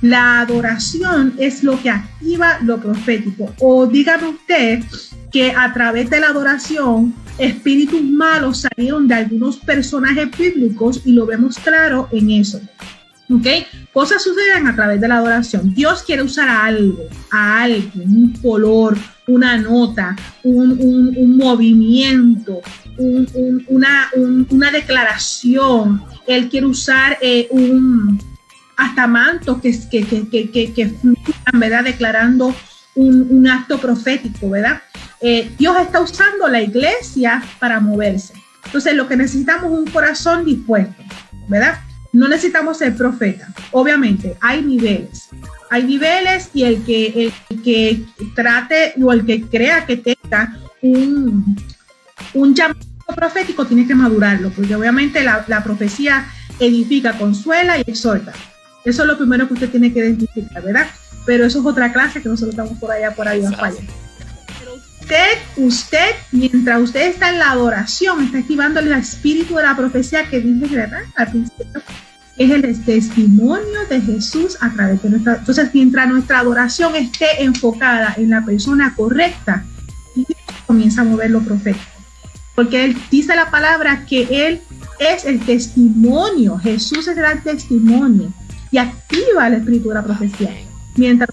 La adoración es lo que activa lo profético. O dígame usted que a través de la adoración espíritus malos salieron de algunos personajes bíblicos y lo vemos claro en eso. ¿Ok? Cosas suceden a través de la adoración. Dios quiere usar algo, a alguien, un color, una nota, un, movimiento, una, una, declaración. Él quiere usar eh, un, hasta mantos que, que, que, que, que ¿verdad? Declarando un, acto profético, ¿verdad? Eh, Dios está usando la iglesia para moverse. Entonces, lo que necesitamos es un corazón dispuesto, ¿verdad? No necesitamos ser profeta. Obviamente, hay niveles. Hay niveles y el que, el que trate o el que crea que tenga un, un llamado profético tiene que madurarlo, porque obviamente la, la profecía edifica, consuela y exhorta. Eso es lo primero que usted tiene que identificar, ¿verdad? Pero eso es otra clase que nosotros estamos por allá, por ahí, falla. Pero usted, usted, mientras usted está en la adoración, está activando el espíritu de la profecía que dice, ¿verdad? Al principio, es el testimonio de Jesús a través de nuestra. Entonces, mientras nuestra adoración esté enfocada en la persona correcta, comienza a mover lo profético. Porque él dice la palabra que él es el testimonio, Jesús es el testimonio y activa el espíritu de la profecía. Mientras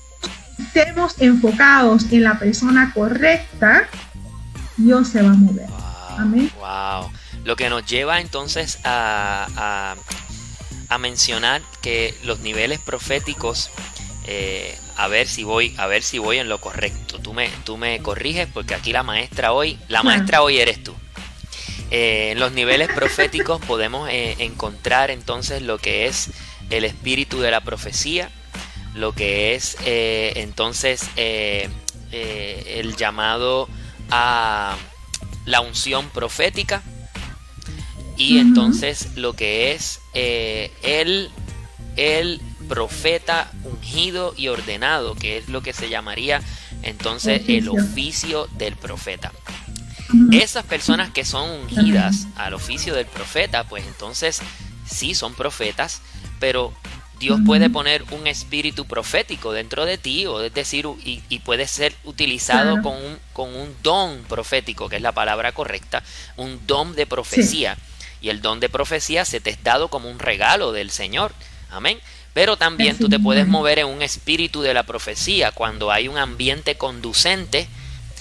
estemos enfocados en la persona correcta, Dios se va a mover. Amén. Wow. Lo que nos lleva entonces a, a, mencionar que los niveles proféticos, eh, a ver si voy, a ver si voy en lo correcto. Tú me, tú me corriges porque aquí la maestra hoy, la maestra hoy eres tú. Eh, en los niveles proféticos podemos eh, encontrar entonces lo que es el espíritu de la profecía, lo que es eh, entonces eh, eh, el llamado a la unción profética. Y entonces lo que es el, el profeta ungido y ordenado, que es lo que se llamaría entonces el oficio. del profeta. Esas personas que son ungidas al oficio del profeta, pues entonces sí son profetas, pero Dios puede poner un espíritu profético dentro de ti, o es decir, y, puede ser utilizado con, un, con un don profético, que es la palabra correcta, un don de profecía. Y el don de profecía se te es dado como un regalo del Señor. Amén. Pero también tú te puedes mover en un espíritu de la profecía cuando hay un ambiente conducente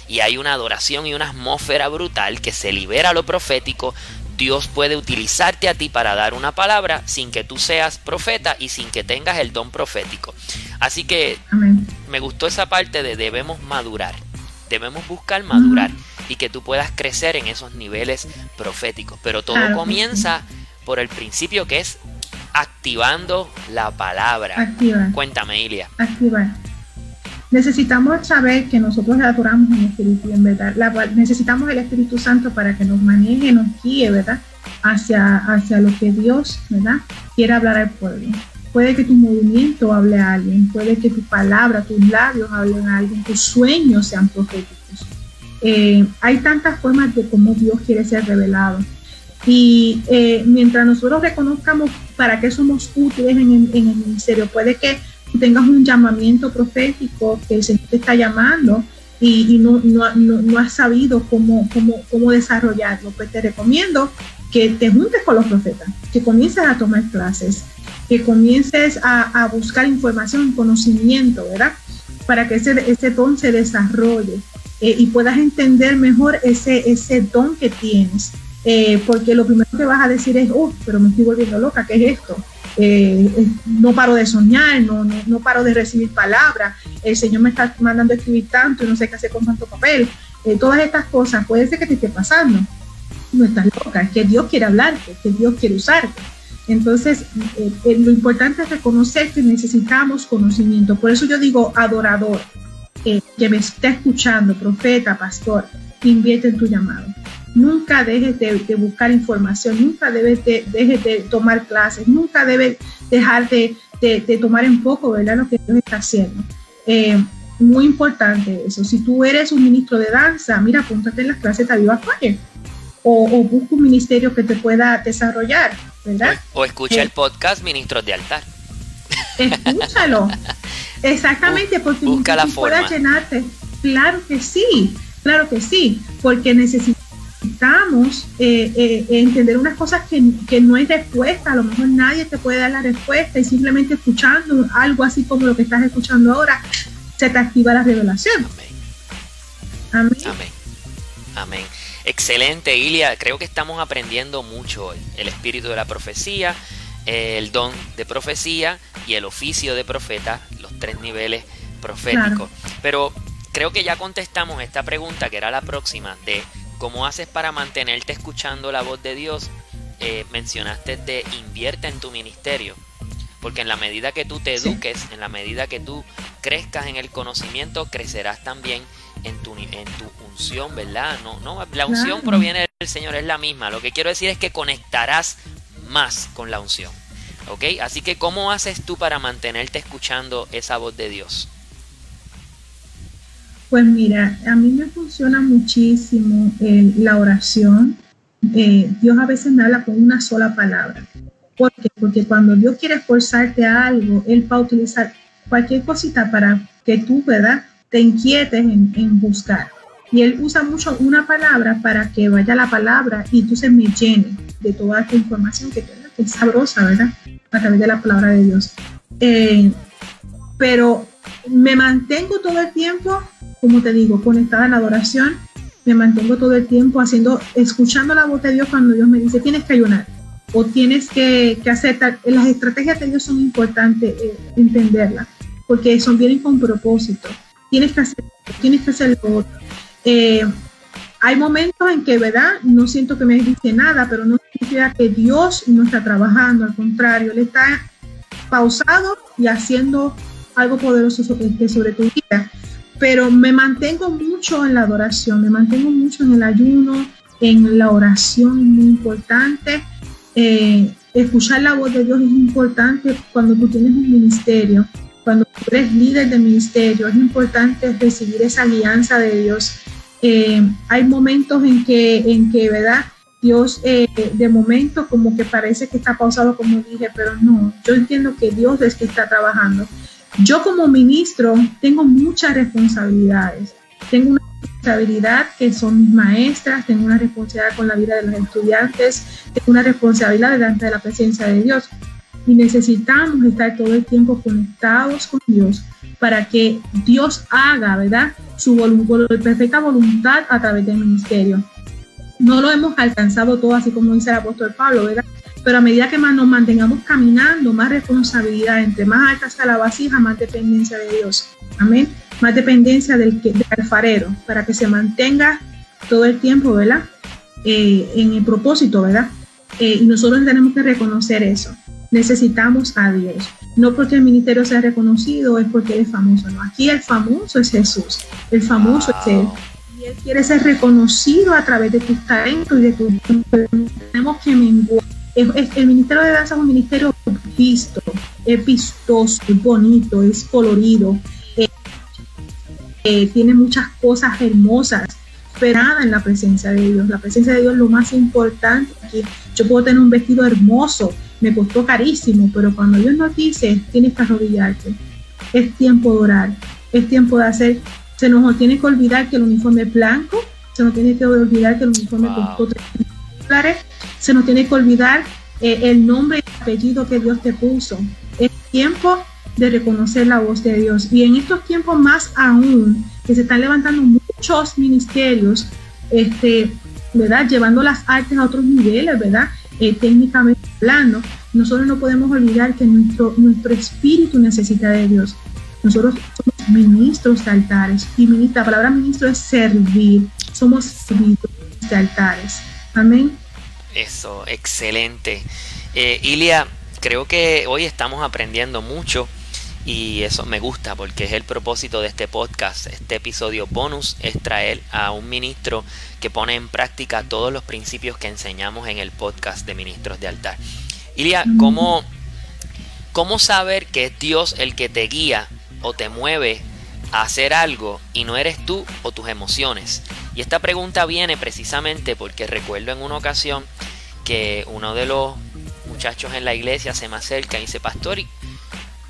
y hay una adoración y una atmósfera brutal que se libera lo profético, Dios puede utilizarte a ti para dar una palabra sin que tú seas profeta y sin que tengas el don profético. Así que me gustó esa parte de debemos madurar. Debemos buscar madurar y que tú puedas crecer en esos niveles proféticos. Pero todo comienza por el principio que es activando la palabra. Cuéntame, Ilia. Activar. Necesitamos saber que nosotros adoramos en espíritu, en verdad. necesitamos el Espíritu Santo para que nos maneje, nos guíe, ¿verdad? Hacia, hacia lo que Dios, ¿verdad? Quiere hablar al pueblo. Puede que tu movimiento hable a alguien, puede que tu palabra, tus labios hablen a alguien, tus sueños sean proféticos. Eh, hay tantas formas de cómo Dios quiere ser revelado. Y eh, mientras nosotros reconozcamos para qué somos útiles en, en el ministerio, puede que tengas un llamamiento profético que el Señor te está llamando y, no, no, no, has sabido cómo, cómo, cómo desarrollarlo, pues te recomiendo que te juntes con los profetas, que comiences a tomar clases, que comiences a, buscar información, conocimiento, ¿verdad? Para que ese, ese don se desarrolle eh, y puedas entender mejor ese, ese don que tienes. Eh, porque lo primero que vas a decir es, oh, pero me estoy volviendo loca, ¿qué es esto? Eh, eh, no paro de soñar, no, no, paro de recibir palabras, el Señor me está mandando escribir tanto y no sé qué hacer con tanto papel. Eh, todas estas cosas puede ser que te esté pasando. No estás loca, es que Dios quiere hablarte, que Dios quiere usarte. Entonces, lo importante es reconocer que necesitamos conocimiento. Por eso yo digo adorador, que me está escuchando, profeta, pastor, invierte en tu llamado. Nunca dejes de, buscar información, nunca debes de, dejes de tomar clases, nunca debes dejar de, tomar en poco ¿verdad? lo que Dios está haciendo. Eh, muy importante eso. Si tú eres un ministro de danza, mira, apúntate en las clases de Viva Fire. O, o, busca un ministerio que te pueda desarrollar, ¿verdad? O, escucha el eh, podcast Ministros de Altar. Escúchalo. Exactamente, porque busca la forma. llenarte. Claro que sí, claro que sí, porque necesitamos necesitamos eh, eh, entender unas cosas que, que, no hay respuesta, a lo mejor nadie te puede dar la respuesta y simplemente escuchando algo así como lo que estás escuchando ahora, se te activa la revelación. Amén. Amén. Amén. Excelente, Ilia. Creo que estamos aprendiendo mucho hoy. El espíritu de la profecía, el don de profecía y el oficio de profeta, los tres niveles proféticos. Pero creo que ya contestamos esta pregunta, que era la próxima, de ¿Cómo haces para mantenerte escuchando la voz de Dios? Eh, mencionaste de invierte en tu ministerio. Porque en la medida que tú te eduques, en la medida que tú crezcas en el conocimiento, crecerás también en tu, en tu unción, ¿verdad? No, no, la unción proviene del Señor, es la misma. Lo que quiero decir es que conectarás más con la unción. ¿Ok? Así que, ¿cómo haces tú para mantenerte escuchando esa voz de Dios? Pues mira, a mí me funciona muchísimo eh, la oración. Eh, Dios a veces me habla con una sola palabra. ¿Por qué? Porque cuando Dios quiere esforzarte a algo, Él va a utilizar cualquier cosita para que tú, ¿verdad?, te inquietes en, buscar. Y Él usa mucho una palabra para que vaya la palabra y tú se me llene de toda esta información que, es sabrosa, ¿verdad? A través de la palabra de Dios. Eh, pero me mantengo todo el tiempo como te digo, conectada a la adoración, me mantengo todo el tiempo haciendo, escuchando la voz de Dios cuando Dios me dice, tienes que ayunar o tienes que, que hacer Las estrategias de Dios son importantes eh, entenderlas, porque son vienen con propósito. Tienes que hacer, tienes que hacer lo otro. Eh, hay momentos en que, ¿verdad? No siento que me dice nada, pero no significa que Dios no está trabajando, al contrario, Él está pausado y haciendo algo poderoso sobre tu vida pero me mantengo mucho en la adoración, me mantengo mucho en el ayuno, en la oración, muy importante. Eh, escuchar la voz de Dios es importante cuando tú tienes un ministerio, cuando eres líder de ministerio, es importante recibir esa guianza de Dios. Eh, hay momentos en que, en que, ¿verdad? Dios eh, de momento como que parece que está pausado, como dije, pero no, yo entiendo que Dios es que está trabajando. Yo como ministro tengo muchas responsabilidades. Tengo una responsabilidad que son mis maestras, tengo una responsabilidad con la vida de los estudiantes, tengo una responsabilidad delante de la presencia de Dios. Y necesitamos estar todo el tiempo conectados con Dios para que Dios haga, ¿verdad? Su perfecta voluntad a través del ministerio. No lo hemos alcanzado todo así como dice el apóstol Pablo, ¿verdad? Pero a medida que más nos mantengamos caminando, más responsabilidad, entre más alta sea la vasija, más dependencia de Dios. Amén. Más dependencia del, del alfarero, para que se mantenga todo el tiempo, ¿verdad? Eh, en el propósito, ¿verdad? Eh, y nosotros tenemos que reconocer eso. Necesitamos a Dios. No porque el ministerio sea reconocido, es porque Él es famoso. No, aquí el famoso es Jesús. El famoso es Él. Y Él quiere ser reconocido a través de tus talentos y de tus... Tenemos que menguar el Ministerio de Danza es un ministerio visto, es vistoso, es bonito, es colorido, eh, eh, tiene muchas cosas hermosas, pero nada en la presencia de Dios. La presencia de Dios es lo más importante. Aquí yo puedo tener un vestido hermoso, me costó carísimo, pero cuando Dios nos dice, tienes que arrodillarte, es tiempo de orar, es tiempo de hacer, se nos tiene que olvidar que el uniforme es blanco, se nos tiene que olvidar que el uniforme costó 3 dólares, se nos tiene que olvidar eh, el nombre y apellido que Dios te puso. Es tiempo de reconocer la voz de Dios. Y en estos tiempos más aún, que se están levantando muchos ministerios, este, ¿verdad? Llevando las artes a otros niveles, ¿verdad? Eh, técnicamente hablando, nosotros no podemos olvidar que nuestro, nuestro espíritu necesita de Dios. Nosotros somos ministros de altares. Y la palabra ministro es servir. Somos servidores de altares. Amén. Eso, excelente. Eh, Ilia, creo que hoy estamos aprendiendo mucho y eso me gusta porque es el propósito de este podcast, este episodio bonus, es traer a un ministro que pone en práctica todos los principios que enseñamos en el podcast de ministros de altar. Ilia, ¿cómo, cómo saber que es Dios el que te guía o te mueve a hacer algo y no eres tú o tus emociones? Y esta pregunta viene precisamente porque recuerdo en una ocasión que uno de los muchachos en la iglesia se me acerca y dice, pastor,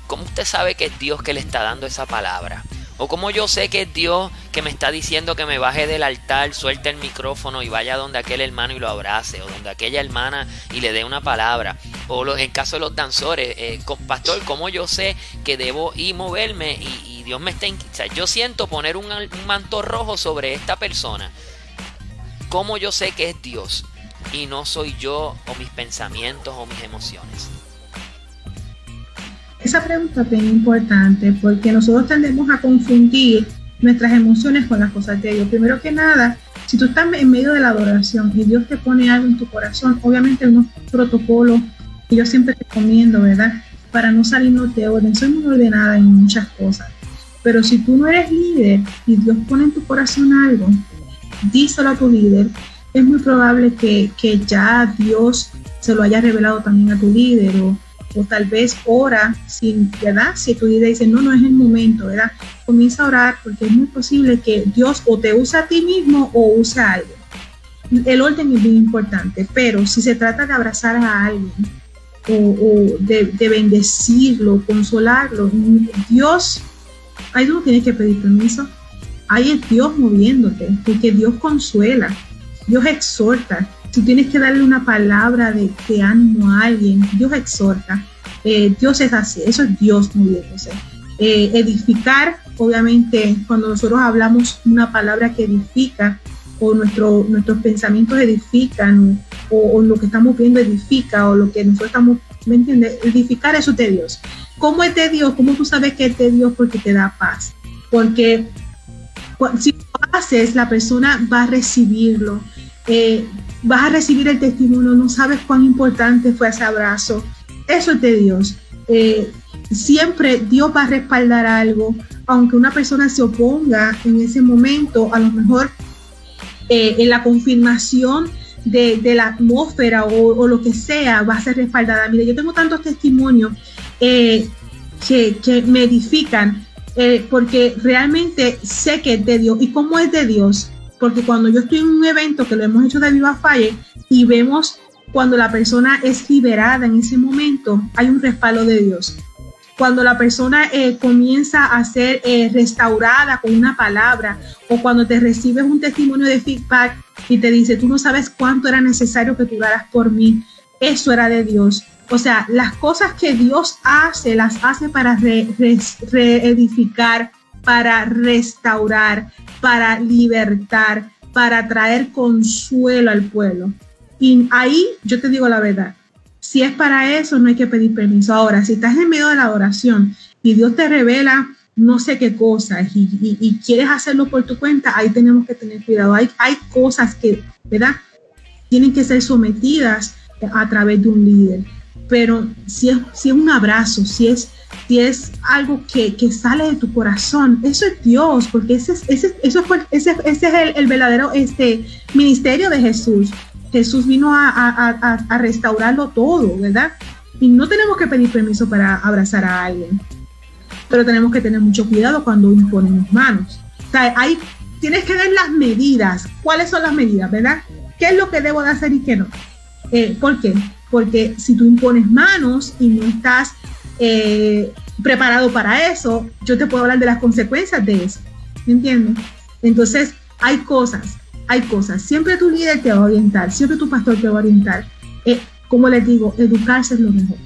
¿cómo usted sabe que es Dios que le está dando esa palabra? O cómo yo sé que es Dios que me está diciendo que me baje del altar, suelte el micrófono y vaya donde aquel hermano y lo abrace, o donde aquella hermana y le dé una palabra. O en caso de los danzores, eh, pastor, ¿cómo yo sé que debo ir moverme y, Dios me está... O sea, yo siento poner un, manto rojo sobre esta persona. ¿Cómo yo sé que es Dios? Y no soy yo o mis pensamientos o mis emociones. Esa pregunta es bien importante porque nosotros tendemos a confundir nuestras emociones con las cosas de Dios. Primero que nada, si tú estás en medio de la adoración y Dios te pone algo en tu corazón, obviamente unos protocolos que yo siempre recomiendo, ¿verdad? Para no salirnos de orden. Soy muy ordenada en muchas cosas. Pero si tú no eres líder y Dios pone en tu corazón algo, díselo a tu líder. Es muy probable que, ya Dios se lo haya revelado también a tu líder o, tal vez ora sin, ¿verdad? Si tu líder dice, no, no es el momento, ¿verdad? Comienza a orar porque es muy posible que Dios o te use a ti mismo o use a alguien. El orden es muy importante, pero si se trata de abrazar a alguien o, de, de, bendecirlo, consolarlo, Dios ahí tú no tienes que pedir permiso. Ahí es Dios moviéndote, porque Dios consuela, Dios exhorta. Si tienes que darle una palabra de, ánimo a alguien, Dios exhorta. Eh, Dios es así, eso es Dios moviéndose. Eh, edificar, obviamente, cuando nosotros hablamos una palabra que edifica, o nuestro, nuestros pensamientos edifican, o, lo que estamos viendo edifica, o lo que nosotros estamos, ¿me entiendes? Edificar eso de Dios. ¿Cómo es de Dios? ¿Cómo tú sabes que es de Dios? Porque te da paz. Porque si lo haces, la persona va a recibirlo. Eh, vas a recibir el testimonio, no sabes cuán importante fue ese abrazo. Eso es de Dios. Eh, siempre Dios va a respaldar algo, aunque una persona se oponga en ese momento, a lo mejor eh, en la confirmación de, la atmósfera o, lo que sea va a ser respaldada. Mire, yo tengo tantos testimonios eh, que, me edifican eh, porque realmente sé que es de Dios. ¿Y cómo es de Dios? Porque cuando yo estoy en un evento que lo hemos hecho de Viva Fire y vemos cuando la persona es liberada en ese momento, hay un respaldo de Dios cuando la persona eh, comienza a ser eh, restaurada con una palabra o cuando te recibes un testimonio de feedback y te dice, tú no sabes cuánto era necesario que tú daras por mí, eso era de Dios. O sea, las cosas que Dios hace, las hace para reedificar, para restaurar, para libertar, para traer consuelo al pueblo. Y ahí yo te digo la verdad, si es para eso, no hay que pedir permiso. Ahora, si estás en medio de la adoración y Dios te revela no sé qué cosas y, quieres hacerlo por tu cuenta, ahí tenemos que tener cuidado. Hay, hay cosas que, ¿verdad? Tienen que ser sometidas a través de un líder. Pero si es, si es un abrazo, si es, si es algo que, sale de tu corazón, eso es Dios, porque ese, ese, eso fue, ese, ese es el, el, verdadero este, ministerio de Jesús. Jesús vino a, restaurarlo todo, ¿verdad? Y no tenemos que pedir permiso para abrazar a alguien, pero tenemos que tener mucho cuidado cuando imponemos manos. O sea, hay, tienes que ver las medidas. ¿Cuáles son las medidas, verdad? ¿Qué es lo que debo de hacer y qué no? Eh, ¿Por qué? Porque si tú impones manos y no estás eh, preparado para eso, yo te puedo hablar de las consecuencias de eso. ¿Me entiendes? Entonces, hay cosas hay cosas. Siempre tu líder te va a orientar, siempre tu pastor te va a orientar. Eh, como les digo, educarse es lo mejor.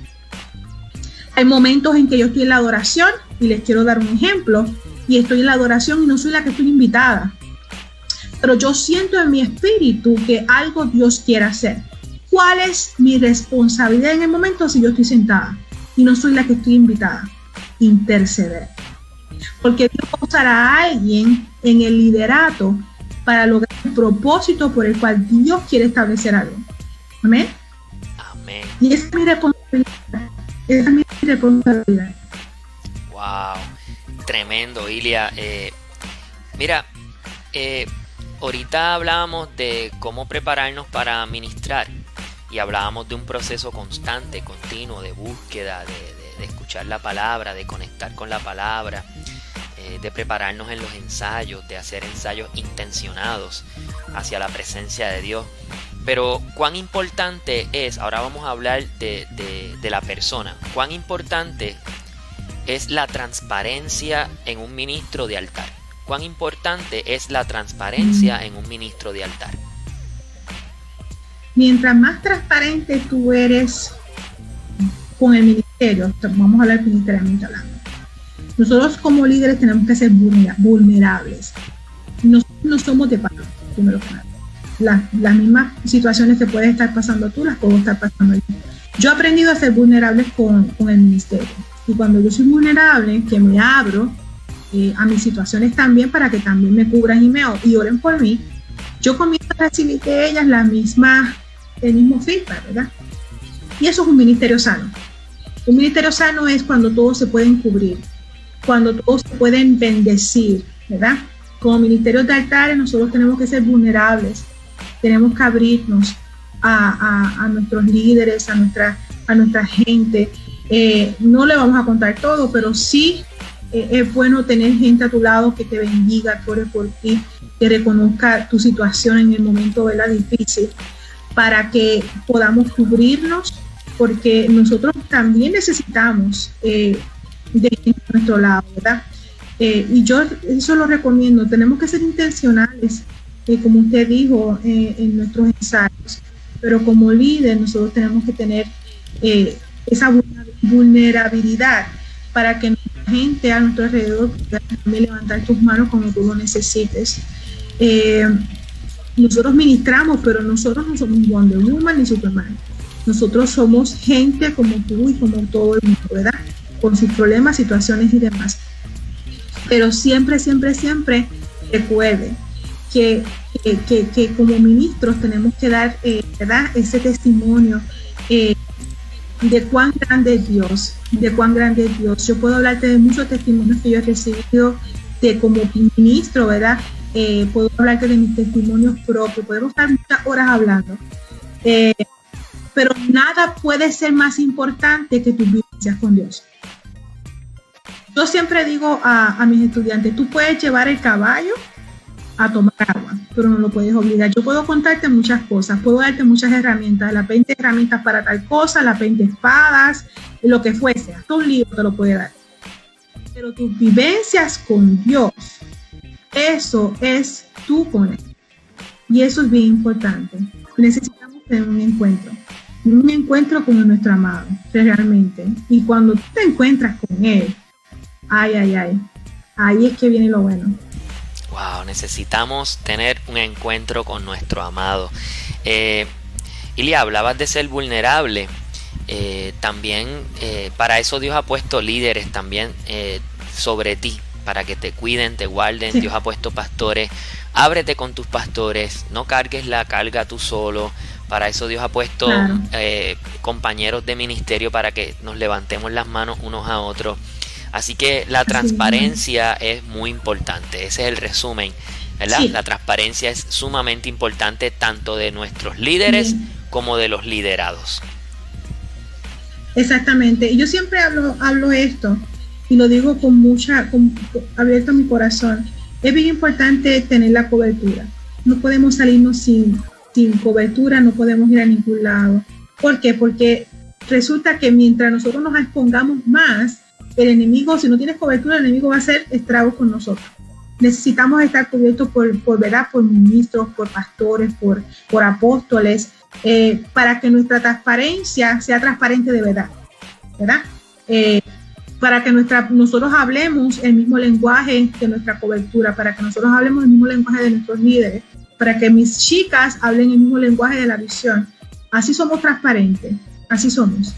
Hay momentos en que yo estoy en la adoración y les quiero dar un ejemplo y estoy en la adoración y no soy la que estoy invitada. Pero yo siento en mi espíritu que algo Dios quiere hacer. ¿Cuál es mi responsabilidad en el momento si yo estoy sentada y no soy la que estoy invitada? Interceder. Porque Dios usará a alguien en el liderato para lograr el propósito por el cual Dios quiere establecer algo. Amén. Amén. Y esa es mi responsabilidad. Esa es mi responsabilidad. Wow. Tremendo, Ilia. Eh, mira, eh, ahorita hablábamos de cómo prepararnos para ministrar y hablábamos de un proceso constante, continuo, de búsqueda, de escuchar la palabra, de conectar con la palabra. Eh, de prepararnos en los ensayos, de hacer ensayos intencionados hacia la presencia de Dios. Pero cuán importante es, ahora vamos a hablar de, la persona, cuán importante es la transparencia en un ministro de altar. Cuán importante es la transparencia en un ministro de altar. Mientras más transparente tú eres con el ministerio, vamos a hablar ministerialmente hablando, nosotros como líderes tenemos que ser vulnerables. Nosotros no somos de paro, primero las, las mismas situaciones que puedes estar pasando tú, las puedo estar pasando yo. Yo he aprendido a ser vulnerable con, con el ministerio. Y cuando yo soy vulnerable, que me abro eh, a mis situaciones también para que también me cubran y me y oren por mí, yo comienzo a recibir de ellas la misma, el mismo feedback, ¿verdad? Y eso es un ministerio sano. Un ministerio sano es cuando todos se pueden cubrir, cuando todos pueden bendecir, ¿verdad? Como ministerios de altares nosotros tenemos que ser vulnerables, tenemos que abrirnos a, nuestros líderes, a nuestra, a nuestra gente. Eh, no le vamos a contar todo, pero sí eh, es bueno tener gente a tu lado que te bendiga, que por ti, que reconozca tu situación en el momento la difícil, para que podamos cubrirnos, porque nosotros también necesitamos eh, de nuestro lado, ¿verdad? Eh, y yo eso lo recomiendo, tenemos que ser intencionales, eh, como usted dijo, en nuestros ensayos, pero como líder nosotros tenemos que tener esa vulnerabilidad para que la gente a nuestro alrededor pueda levantar tus manos cuando tú lo necesites. Nosotros ministramos, pero nosotros no somos Wonder Woman ni Superman. Nosotros somos gente como tú y como todo el mundo, ¿verdad? con sus problemas, situaciones y demás. Pero siempre, siempre, siempre recuerde que, que, como ministros tenemos que dar eh, ese testimonio eh, de cuán grande es Dios, de cuán grande es Dios. Yo puedo hablarte de muchos testimonios que yo he recibido de como ministro, ¿verdad? Eh, puedo hablarte de mis testimonios propios, podemos estar muchas horas hablando. Eh, pero nada puede ser más importante que tus vivencias con Dios. Yo siempre digo a, a mis estudiantes, tú puedes llevar el caballo a tomar agua, pero no lo puedes obligar. Yo puedo contarte muchas cosas, puedo darte muchas herramientas, las 20 herramientas para tal cosa, las 20 espadas, lo que fuese, hasta un libro te lo puede dar. Pero tus vivencias con Dios, eso es tú con Él. Y eso es bien importante. Necesitamos tener un encuentro, un encuentro con nuestro amado, realmente. Y cuando tú te encuentras con Él, ay, ay, ay, ahí es que viene lo bueno. Wow, necesitamos tener un encuentro con nuestro amado. Eh, Ilia, hablabas de ser vulnerable. Eh, también eh, para eso Dios ha puesto líderes también eh, sobre ti, para que te cuiden, te guarden. Dios ha puesto pastores. Ábrete con tus pastores, no cargues la carga tú solo. Para eso Dios ha puesto compañeros de ministerio para que nos levantemos las manos unos a otros. Así que la transparencia es muy importante, ese es el resumen, ¿verdad? La transparencia es sumamente importante tanto de nuestros líderes como de los liderados. Exactamente, y yo siempre hablo, hablo esto y lo digo con mucha, con, abierto mi corazón. Es bien importante tener la cobertura. No podemos salirnos sin, cobertura, no podemos ir a ningún lado. ¿Por qué? Porque resulta que mientras nosotros nos expongamos más, el enemigo, si no tienes cobertura, el enemigo va a hacer estragos con nosotros. Necesitamos estar cubiertos por, ¿verdad? por ministros, por pastores, por, por apóstoles, eh, para que nuestra transparencia sea transparente de verdad, ¿verdad? Eh, para que nuestra, nosotros hablemos el mismo lenguaje de nuestra cobertura, para que nosotros hablemos el mismo lenguaje de nuestros líderes, para que mis chicas hablen el mismo lenguaje de la visión. Así somos transparentes, así somos.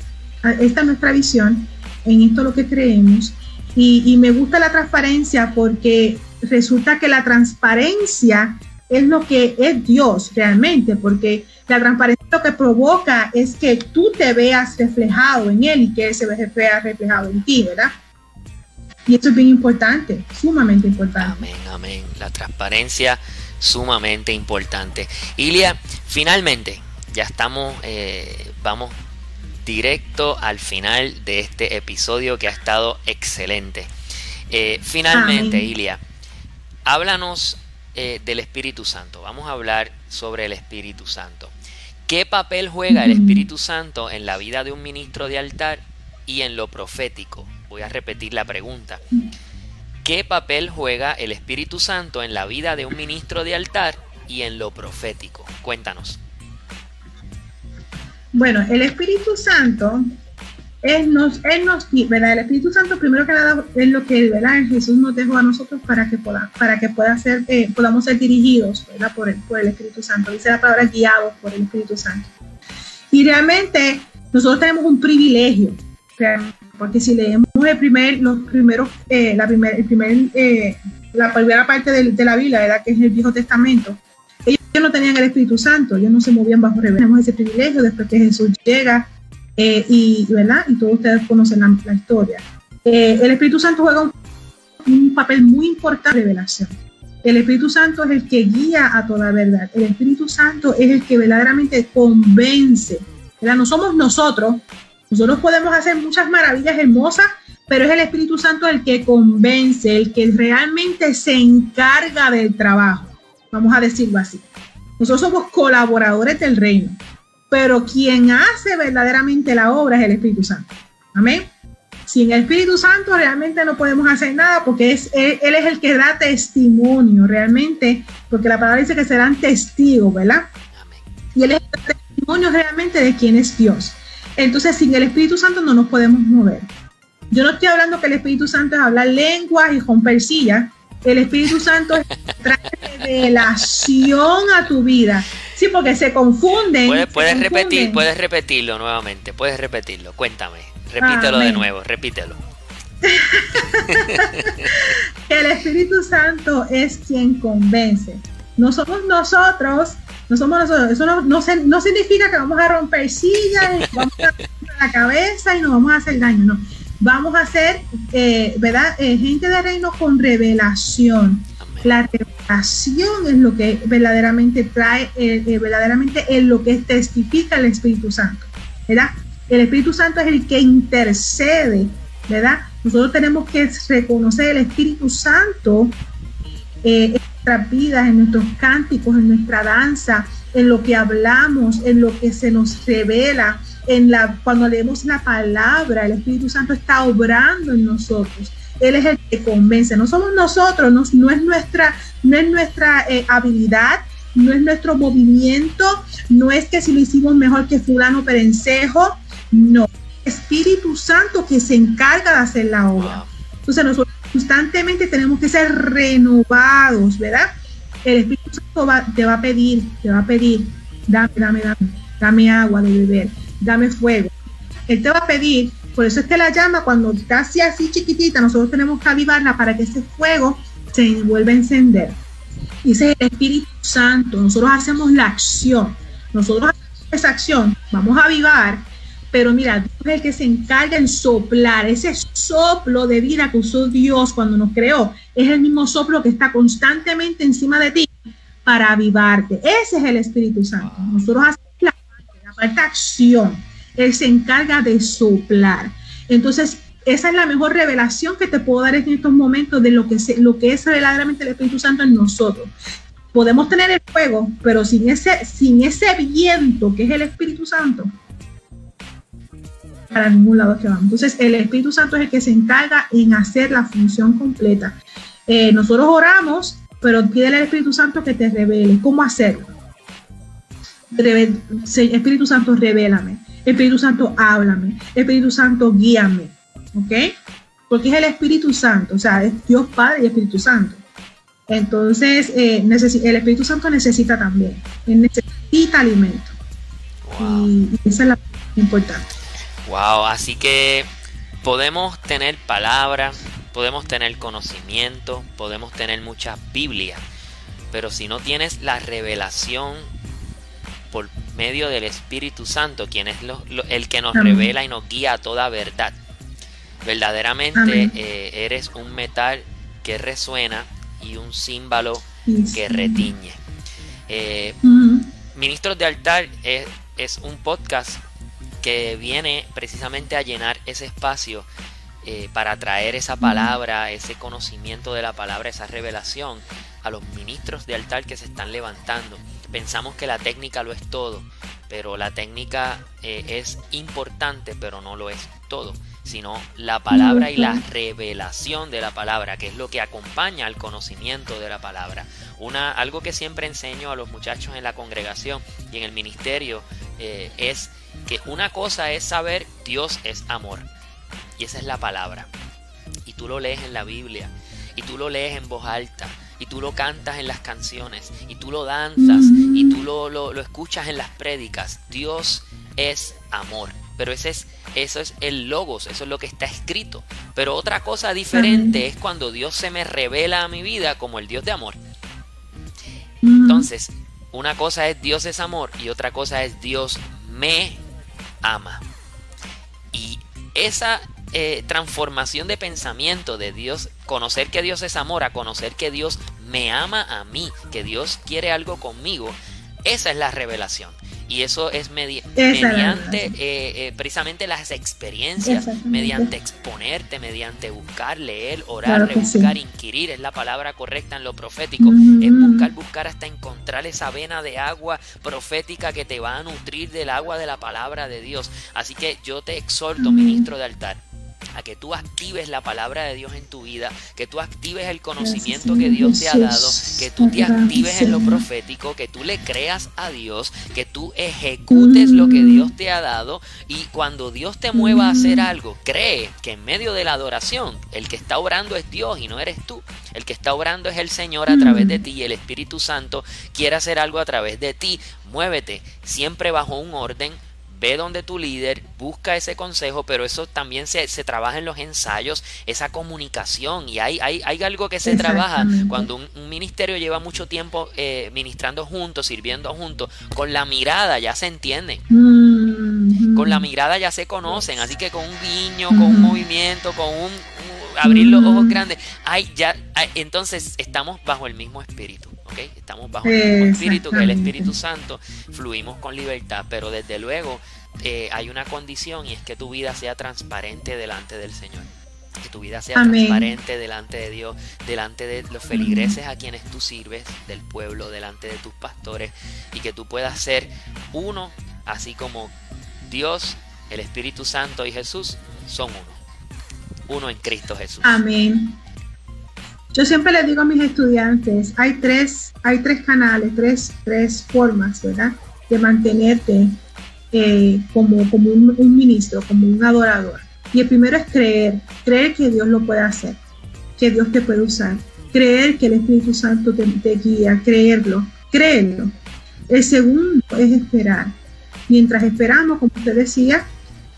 Esta es nuestra visión en esto lo que creemos. Y, me gusta la transparencia porque resulta que la transparencia es lo que es Dios realmente, porque la transparencia lo que provoca es que tú te veas reflejado en Él y que Él se vea reflejado en ti, ¿verdad? Y esto es bien importante, sumamente importante. Amén, amén. La transparencia sumamente importante. Ilia, finalmente, ya estamos, eh, vamos directo al final de este episodio que ha estado excelente. Eh, finalmente, Ilia, háblanos eh, del Espíritu Santo. Vamos a hablar sobre el Espíritu Santo. ¿Qué papel juega el Espíritu Santo en la vida de un ministro de altar y en lo profético? Voy a repetir la pregunta. ¿Qué papel juega el Espíritu Santo en la vida de un ministro de altar y en lo profético? Cuéntanos. Bueno, el Espíritu Santo es nos, él nos, ¿verdad? El Espíritu Santo, primero que nada, es lo que ¿verdad? Jesús nos dejó a nosotros para que, pueda, para que pueda ser, eh, podamos ser dirigidos ¿verdad? Por, el, por el Espíritu Santo. Dice la palabra guiados por el Espíritu Santo. Y realmente nosotros tenemos un privilegio, porque si leemos el primer, los primeros, eh, la, primer, el primer, eh, la primera parte de, de la Biblia, ¿verdad? que es el Viejo Testamento, ellos no tenían el Espíritu Santo, ellos no se movían bajo revelación. Tenemos ese privilegio después que Jesús llega eh, y, ¿verdad? y todos ustedes conocen la, historia. Eh, el Espíritu Santo juega un, papel muy importante en revelación. El Espíritu Santo es el que guía a toda verdad. El Espíritu Santo es el que verdaderamente convence. ¿verdad? No somos nosotros. Nosotros podemos hacer muchas maravillas hermosas, pero es el Espíritu Santo el que convence, el que realmente se encarga del trabajo. Vamos a decirlo así. Nosotros somos colaboradores del reino, pero quien hace verdaderamente la obra es el Espíritu Santo. Amén. Sin el Espíritu Santo realmente no podemos hacer nada porque él, es el que da testimonio realmente, porque la palabra dice que serán testigos, ¿verdad? Y él es el testimonio realmente de quién es Dios. Entonces, sin el Espíritu Santo no nos podemos mover. Yo no estoy hablando que el Espíritu Santo es hablar lenguas y romper sillas. El Espíritu Santo es revelación a tu vida. Sí, porque se confunden. Puedes, repetir, puedes repetirlo nuevamente, puedes repetirlo. Cuéntame, repítelo de nuevo, repítelo. el Espíritu Santo es quien convence. No somos nosotros, no somos nosotros. Eso no, no, significa que vamos a romper sillas y vamos a la cabeza y nos vamos a hacer daño, no. Vamos a ser, eh, ¿verdad? Eh, gente de reino con revelación. La revelación es lo que verdaderamente trae, eh, verdaderamente es lo que testifica el Espíritu Santo, ¿verdad? El Espíritu Santo es el que intercede, ¿verdad? Nosotros tenemos que reconocer el Espíritu Santo en nuestras vidas, en nuestros cánticos, en nuestra danza, en lo que hablamos, en lo que se nos revela, en la, cuando leemos la palabra, el Espíritu Santo está obrando en nosotros. Él es el que convence, no somos nosotros, no, no es nuestra, no es nuestra eh, habilidad, no es nuestro movimiento, no es que si lo hicimos mejor que fulano perencejo, no. Espíritu Santo que se encarga de hacer la obra. Entonces nosotros constantemente tenemos que ser renovados, ¿verdad? El Espíritu Santo te va a pedir, te va a pedir, dame, dame, dame, dame agua de beber, dame fuego. Él te va a pedir, por eso es que la llama cuando está así, así chiquitita, nosotros tenemos que avivarla para que ese fuego se vuelva a encender. Dice el Espíritu Santo, nosotros hacemos la acción, nosotros hacemos esa acción, vamos a avivar, pero mira, Dios es el que se encarga en soplar, ese soplo de vida que usó Dios cuando nos creó, es el mismo soplo que está constantemente encima de ti para avivarte. Ese es el Espíritu Santo. Nosotros hacemos la parte, la acción. Él se encarga de soplar. Entonces, esa es la mejor revelación que te puedo dar en estos momentos de lo que, lo que es verdaderamente el Espíritu Santo en nosotros. Podemos tener el fuego, pero sin ese, sin ese viento que es el Espíritu Santo, para ningún lado que vamos. Entonces, el Espíritu Santo es el que se encarga en hacer la función completa. Eh, nosotros oramos, pero pídele al Espíritu Santo que te revele cómo hacerlo. Espíritu Santo, revélame. Espíritu Santo, háblame. Espíritu Santo, guíame. ¿Ok? Porque es el Espíritu Santo, o sea, es Dios Padre y Espíritu Santo. Entonces, eh, el Espíritu Santo necesita también, él necesita alimento. Y, y esa es la importante. Wow, así que podemos tener palabra, podemos tener conocimiento, podemos tener mucha Biblia, pero si no tienes la revelación por medio del Espíritu Santo, quien es el que nos revela y nos guía a toda verdad, verdaderamente eh, eres un metal que resuena y un símbolo que retiñe. Eh, Ministros de Altar es un podcast que viene precisamente a llenar ese espacio eh, para traer esa palabra, ese conocimiento de la palabra, esa revelación a los ministros de altar que se están levantando. Pensamos que la técnica lo es todo, pero la técnica eh, es importante, pero no lo es todo, sino la palabra y la revelación de la palabra, que es lo que acompaña al conocimiento de la palabra. Una, algo que siempre enseño a los muchachos en la congregación y en el ministerio eh, es que una cosa es saber Dios es amor. Y esa es la palabra. Y tú lo lees en la Biblia. Y tú lo lees en voz alta. Y tú lo cantas en las canciones. Y tú lo danzas. Y tú lo, lo, escuchas en las prédicas. Dios es amor. Pero ese es, eso es el logos, eso es lo que está escrito. Pero otra cosa diferente es cuando Dios se me revela a mi vida como el Dios de amor. Entonces, una cosa es Dios es amor y otra cosa es Dios me ama. Y esa eh, transformación de pensamiento de Dios, conocer que Dios es amor, a conocer que Dios me ama a mí, que Dios quiere algo conmigo, esa es la revelación. Y eso es mediante eh, eh, precisamente las experiencias, mediante exponerte, mediante buscar, leer, orar, rebuscar, inquirir, es la palabra correcta en lo profético. Es buscar, buscar hasta encontrar esa vena de agua profética que te va a nutrir del agua de la palabra de Dios. Así que yo te exhorto, ministro de altar, a que tú actives la palabra de Dios en tu vida, que tú actives el conocimiento que Dios te ha dado, que tú te actives en lo profético, que tú le creas a Dios, que tú ejecutes lo que Dios te ha dado y cuando Dios te mueva a hacer algo, cree que en medio de la adoración el que está obrando es Dios y no eres tú. El que está obrando es el Señor a través de ti y el Espíritu Santo quiere hacer algo a través de ti. Muévete siempre bajo un orden ve donde tu líder, busca ese consejo, pero eso también se, trabaja en los ensayos, esa comunicación, y hay, hay, hay algo que se trabaja cuando un, ministerio lleva mucho tiempo eh, ministrando juntos, sirviendo juntos, con la mirada ya se entiende. Mm, con la mirada ya se conocen, así que con un guiño, con un movimiento, con un, abrir los ojos grandes, ay, ya, entonces estamos bajo el mismo espíritu. ¿Okay? Estamos bajo el mismo espíritu que el Espíritu Santo, fluimos con libertad, pero desde luego eh, hay una condición y es que tu vida sea transparente delante del Señor. Que tu vida sea transparente delante de Dios, delante de los feligreses a quienes tú sirves, del pueblo, delante de tus pastores, y que tú puedas ser uno, así como Dios, el Espíritu Santo y Jesús son uno. Uno en Cristo Jesús. Amén. Yo siempre les digo a mis estudiantes, hay tres, hay tres canales, tres, tres formas, ¿verdad? De mantenerte eh, como, como un, ministro, como un adorador. Y el primero es creer, creer que Dios lo puede hacer, que Dios te puede usar, creer que el Espíritu Santo te, guía, creerlo, creerlo. El segundo es esperar. Mientras esperamos, como usted decía,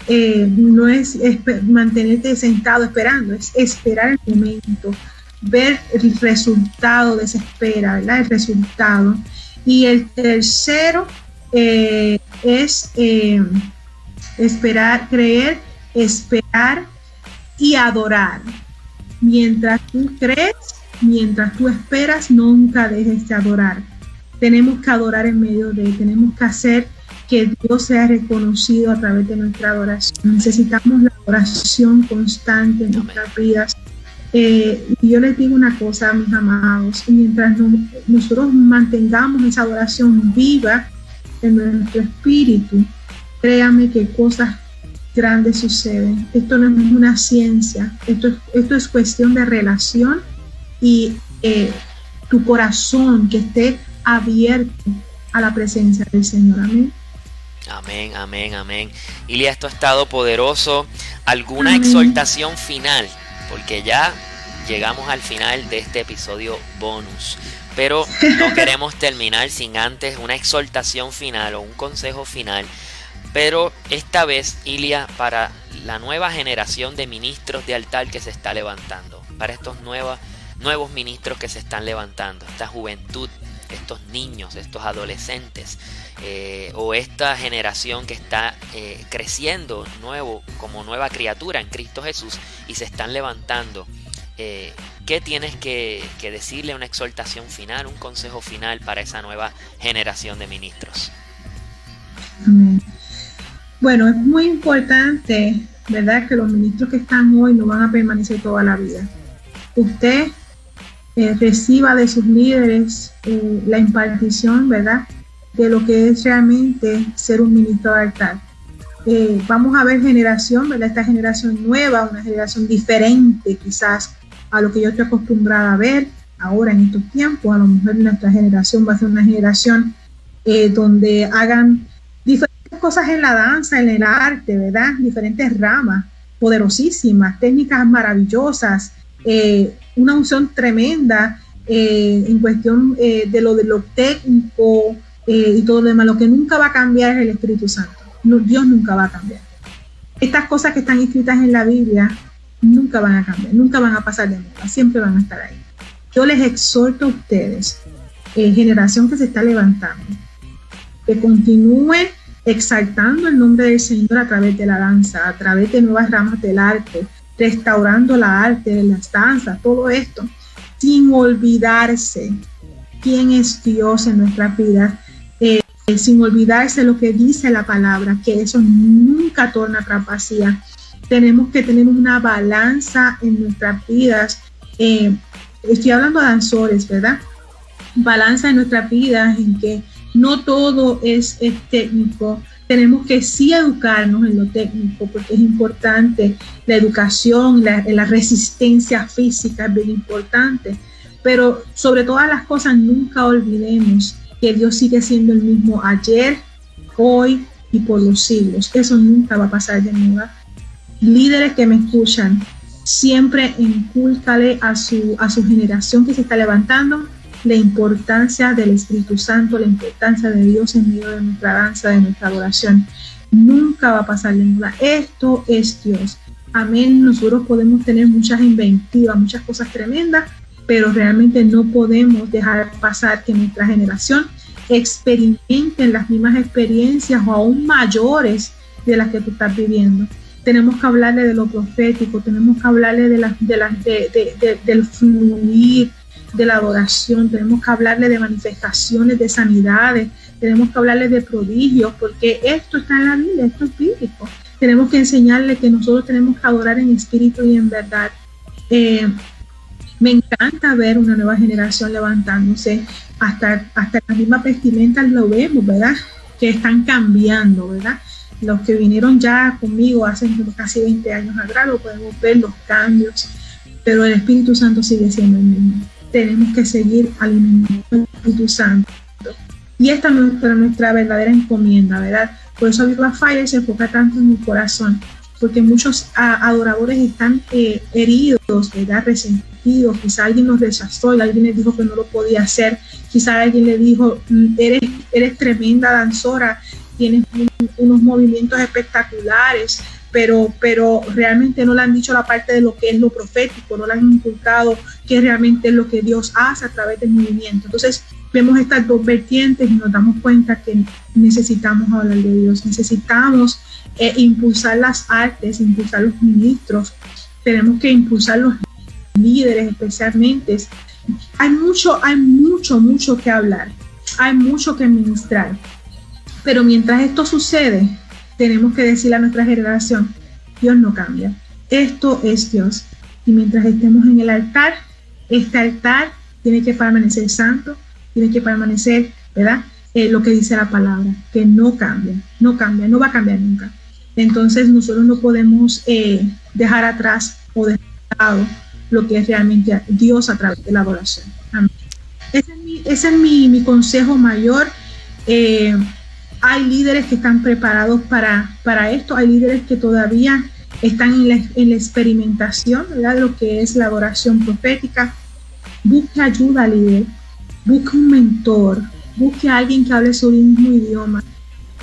eh, no es mantenerte sentado esperando, es esperar el momento, ver el resultado de esa espera, ¿verdad? El resultado. Y el tercero eh, es eh, esperar, creer, esperar y adorar. Mientras tú crees, mientras tú esperas, nunca dejes de adorar. Tenemos que adorar en medio de, tenemos que hacer que Dios sea reconocido a través de nuestra adoración. Necesitamos la oración constante en nuestras vidas. Eh, yo les digo una cosa, mis amados, mientras nosotros mantengamos esa adoración viva, en nuestro espíritu, créame que cosas grandes suceden. Esto no es una ciencia, esto es, esto es cuestión de relación y eh, tu corazón que esté abierto a la presencia del Señor. Amén. Amén, amén, amén. Ilia, esto ha estado poderoso. ¿Alguna exhortación final? Porque ya llegamos al final de este episodio bonus. Pero no queremos terminar sin antes una exhortación final o un consejo final. Pero esta vez, Ilia, para la nueva generación de ministros de altar que se está levantando, para estos nuevos, nuevos ministros que se están levantando, esta juventud, estos niños, estos adolescentes, eh, o esta generación que está eh, creciendo nuevo como nueva criatura en Cristo Jesús y se están levantando eh, ¿qué tienes que, decirle una exhortación final, un consejo final para esa nueva generación de ministros? Bueno, es muy importante, ¿verdad? Que los ministros que están hoy no van a permanecer toda la vida. Usted eh, reciba de sus líderes eh, la impartición, ¿verdad? De lo que es realmente ser un ministro de altar. vamos a ver generación, ¿verdad? Esta generación nueva, una generación diferente quizás a lo que yo estoy acostumbrada a ver ahora en estos tiempos. A lo mejor nuestra generación va a ser una generación eh, donde hagan diferentes cosas en la danza, en el arte, ¿verdad? Diferentes ramas poderosísimas, técnicas maravillosas, eh, una unción tremenda eh, en cuestión de lo de lo técnico y todo lo demás. Lo que nunca va a cambiar es el Espíritu Santo. Dios nunca va a cambiar. Estas cosas que están escritas en la Biblia nunca van a cambiar, nunca van a pasar de moda, siempre van a estar ahí. Yo les exhorto a ustedes, eh, generación que se está levantando, que continúe exaltando el nombre del Señor a través de la danza, a través de nuevas ramas del arte, restaurando la arte las danzas, todo esto, sin olvidarse quién es Dios en nuestras vidas, eh, sin olvidarse lo que dice la palabra, que eso nunca torna atrás vacía, tenemos que tener una balanza en nuestras vidas. Eh, estoy hablando de danzores, ¿verdad? Balanza en nuestras vidas en que no todo es, técnico. Tenemos que sí educarnos en lo técnico porque es importante. La educación, la, la resistencia física es bien importante. Pero sobre todas las cosas, nunca olvidemos que Dios sigue siendo el mismo ayer, hoy y por los siglos. Eso nunca va a pasar de moda líderes que me escuchan, siempre incúlcale a su, a su generación que se está levantando la importancia del Espíritu Santo, la importancia de Dios en medio de nuestra danza, de nuestra adoración. Nunca va a pasar de moda. Esto es Dios. Amén. Nosotros podemos tener muchas inventivas, muchas cosas tremendas, pero realmente no podemos dejar pasar que nuestra generación experimenten las mismas experiencias o aún mayores de las que tú estás viviendo. Tenemos que hablarle de lo profético, tenemos que hablarle de, la, de, de, del fluir de la adoración, tenemos que hablarle de manifestaciones, de sanidades, tenemos que hablarle de prodigios, porque esto está en la Biblia, esto es bíblico. Tenemos que enseñarle que nosotros tenemos que adorar en espíritu y en verdad. Eh, me encanta ver una nueva generación levantándose, hasta, hasta las mismas vestimentas lo vemos, ¿verdad? Que están cambiando, ¿verdad? Los que vinieron ya conmigo hace casi 20 años atrás, lo podemos ver los cambios, pero el Espíritu Santo sigue siendo el mismo. Tenemos que seguir alimentando el Espíritu Santo. Y esta es nuestra, verdadera encomienda, ¿verdad? Por eso Viva Fire se enfoca tanto en mi corazón, porque muchos adoradores están eh, heridos, ¿verdad? Resentidos, quizá alguien nos rechazó y alguien les dijo que no lo podía hacer, quizá alguien le dijo, mm, eres, eres tremenda danzora, tienes unos movimientos espectaculares, pero, pero realmente no le han dicho la parte de lo que es lo profético, no le han inculcado qué realmente es lo que Dios hace a través del movimiento. Entonces, vemos estas dos vertientes y nos damos cuenta que necesitamos hablar de Dios, necesitamos eh, impulsar las artes, impulsar los ministros, tenemos que impulsar los líderes especialmente. Hay mucho, hay mucho, mucho que hablar, hay mucho que ministrar. Pero mientras esto sucede, tenemos que decirle a nuestra generación, Dios no cambia, esto es Dios. Y mientras estemos en el altar, este altar tiene que permanecer santo, tiene que permanecer, ¿verdad? Eh, lo que dice la palabra, que no cambia, no cambia, no va a cambiar nunca. Entonces nosotros no podemos eh, dejar atrás o dejar lado lo que es realmente Dios a través de la adoración. Ese es mi, mi, consejo mayor. Eh, hay líderes que están preparados para, para esto, hay líderes que todavía están en la, en la experimentación de lo que es la adoración profética. Busque ayuda, líder busque un mentor, busque a alguien que hable su mismo idioma.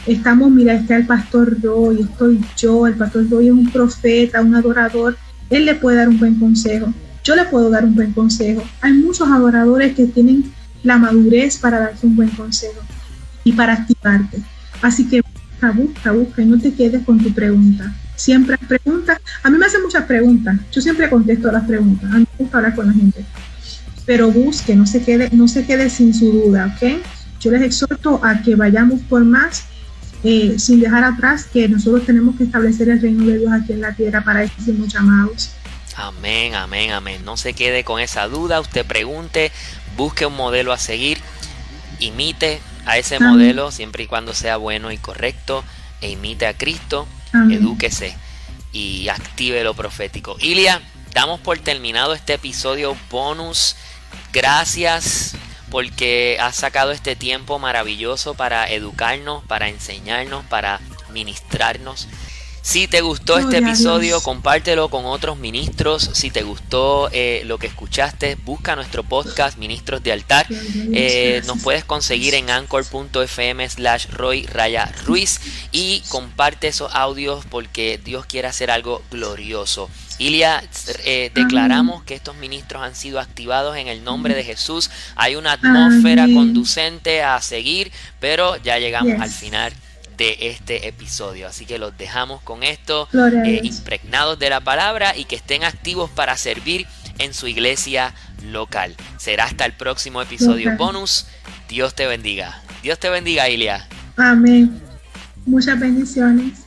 Estamos, mira, está el pastor Roy, estoy yo, el pastor Roy es un profeta, un adorador, él le puede dar un buen consejo, yo le puedo dar un buen consejo. Hay muchos adoradores que tienen la madurez para darte un buen consejo y para activarte. Así que busca, busca, busca y no te quedes con tu pregunta. Siempre preguntas. A mí me hacen muchas preguntas. Yo siempre contesto las preguntas. A mí me gusta hablar con la gente pero busque, no se quede, no se quede sin su duda, ¿ok? Yo les exhorto a que vayamos por más, eh, sin dejar atrás que nosotros tenemos que establecer el reino de Dios aquí en la tierra para eso somos llamados. Amén, amén, amén. No se quede con esa duda, usted pregunte, busque un modelo a seguir, imite a ese modelo siempre y cuando sea bueno y correcto, e imite a Cristo, edúquese y active lo profético. Ilia, damos por terminado este episodio bonus Gracias porque has sacado este tiempo maravilloso para educarnos, para enseñarnos, para ministrarnos. Si te gustó este episodio, compártelo con otros ministros. Si te gustó eh, lo que escuchaste, busca nuestro podcast Ministros de Altar. Eh, nos puedes conseguir en anchor.fm slash Roy Raya Ruiz y comparte esos audios porque Dios quiere hacer algo glorioso. Ilia, eh, declaramos que estos ministros han sido activados en el nombre de Jesús. Hay una atmósfera conducente a seguir, pero ya llegamos al final de este episodio. Así que los dejamos con esto, eh, impregnados de la palabra y que estén activos para servir en su iglesia local. Será hasta el próximo episodio bonus. Dios te bendiga. Dios te bendiga, Ilia. Amén. Muchas bendiciones.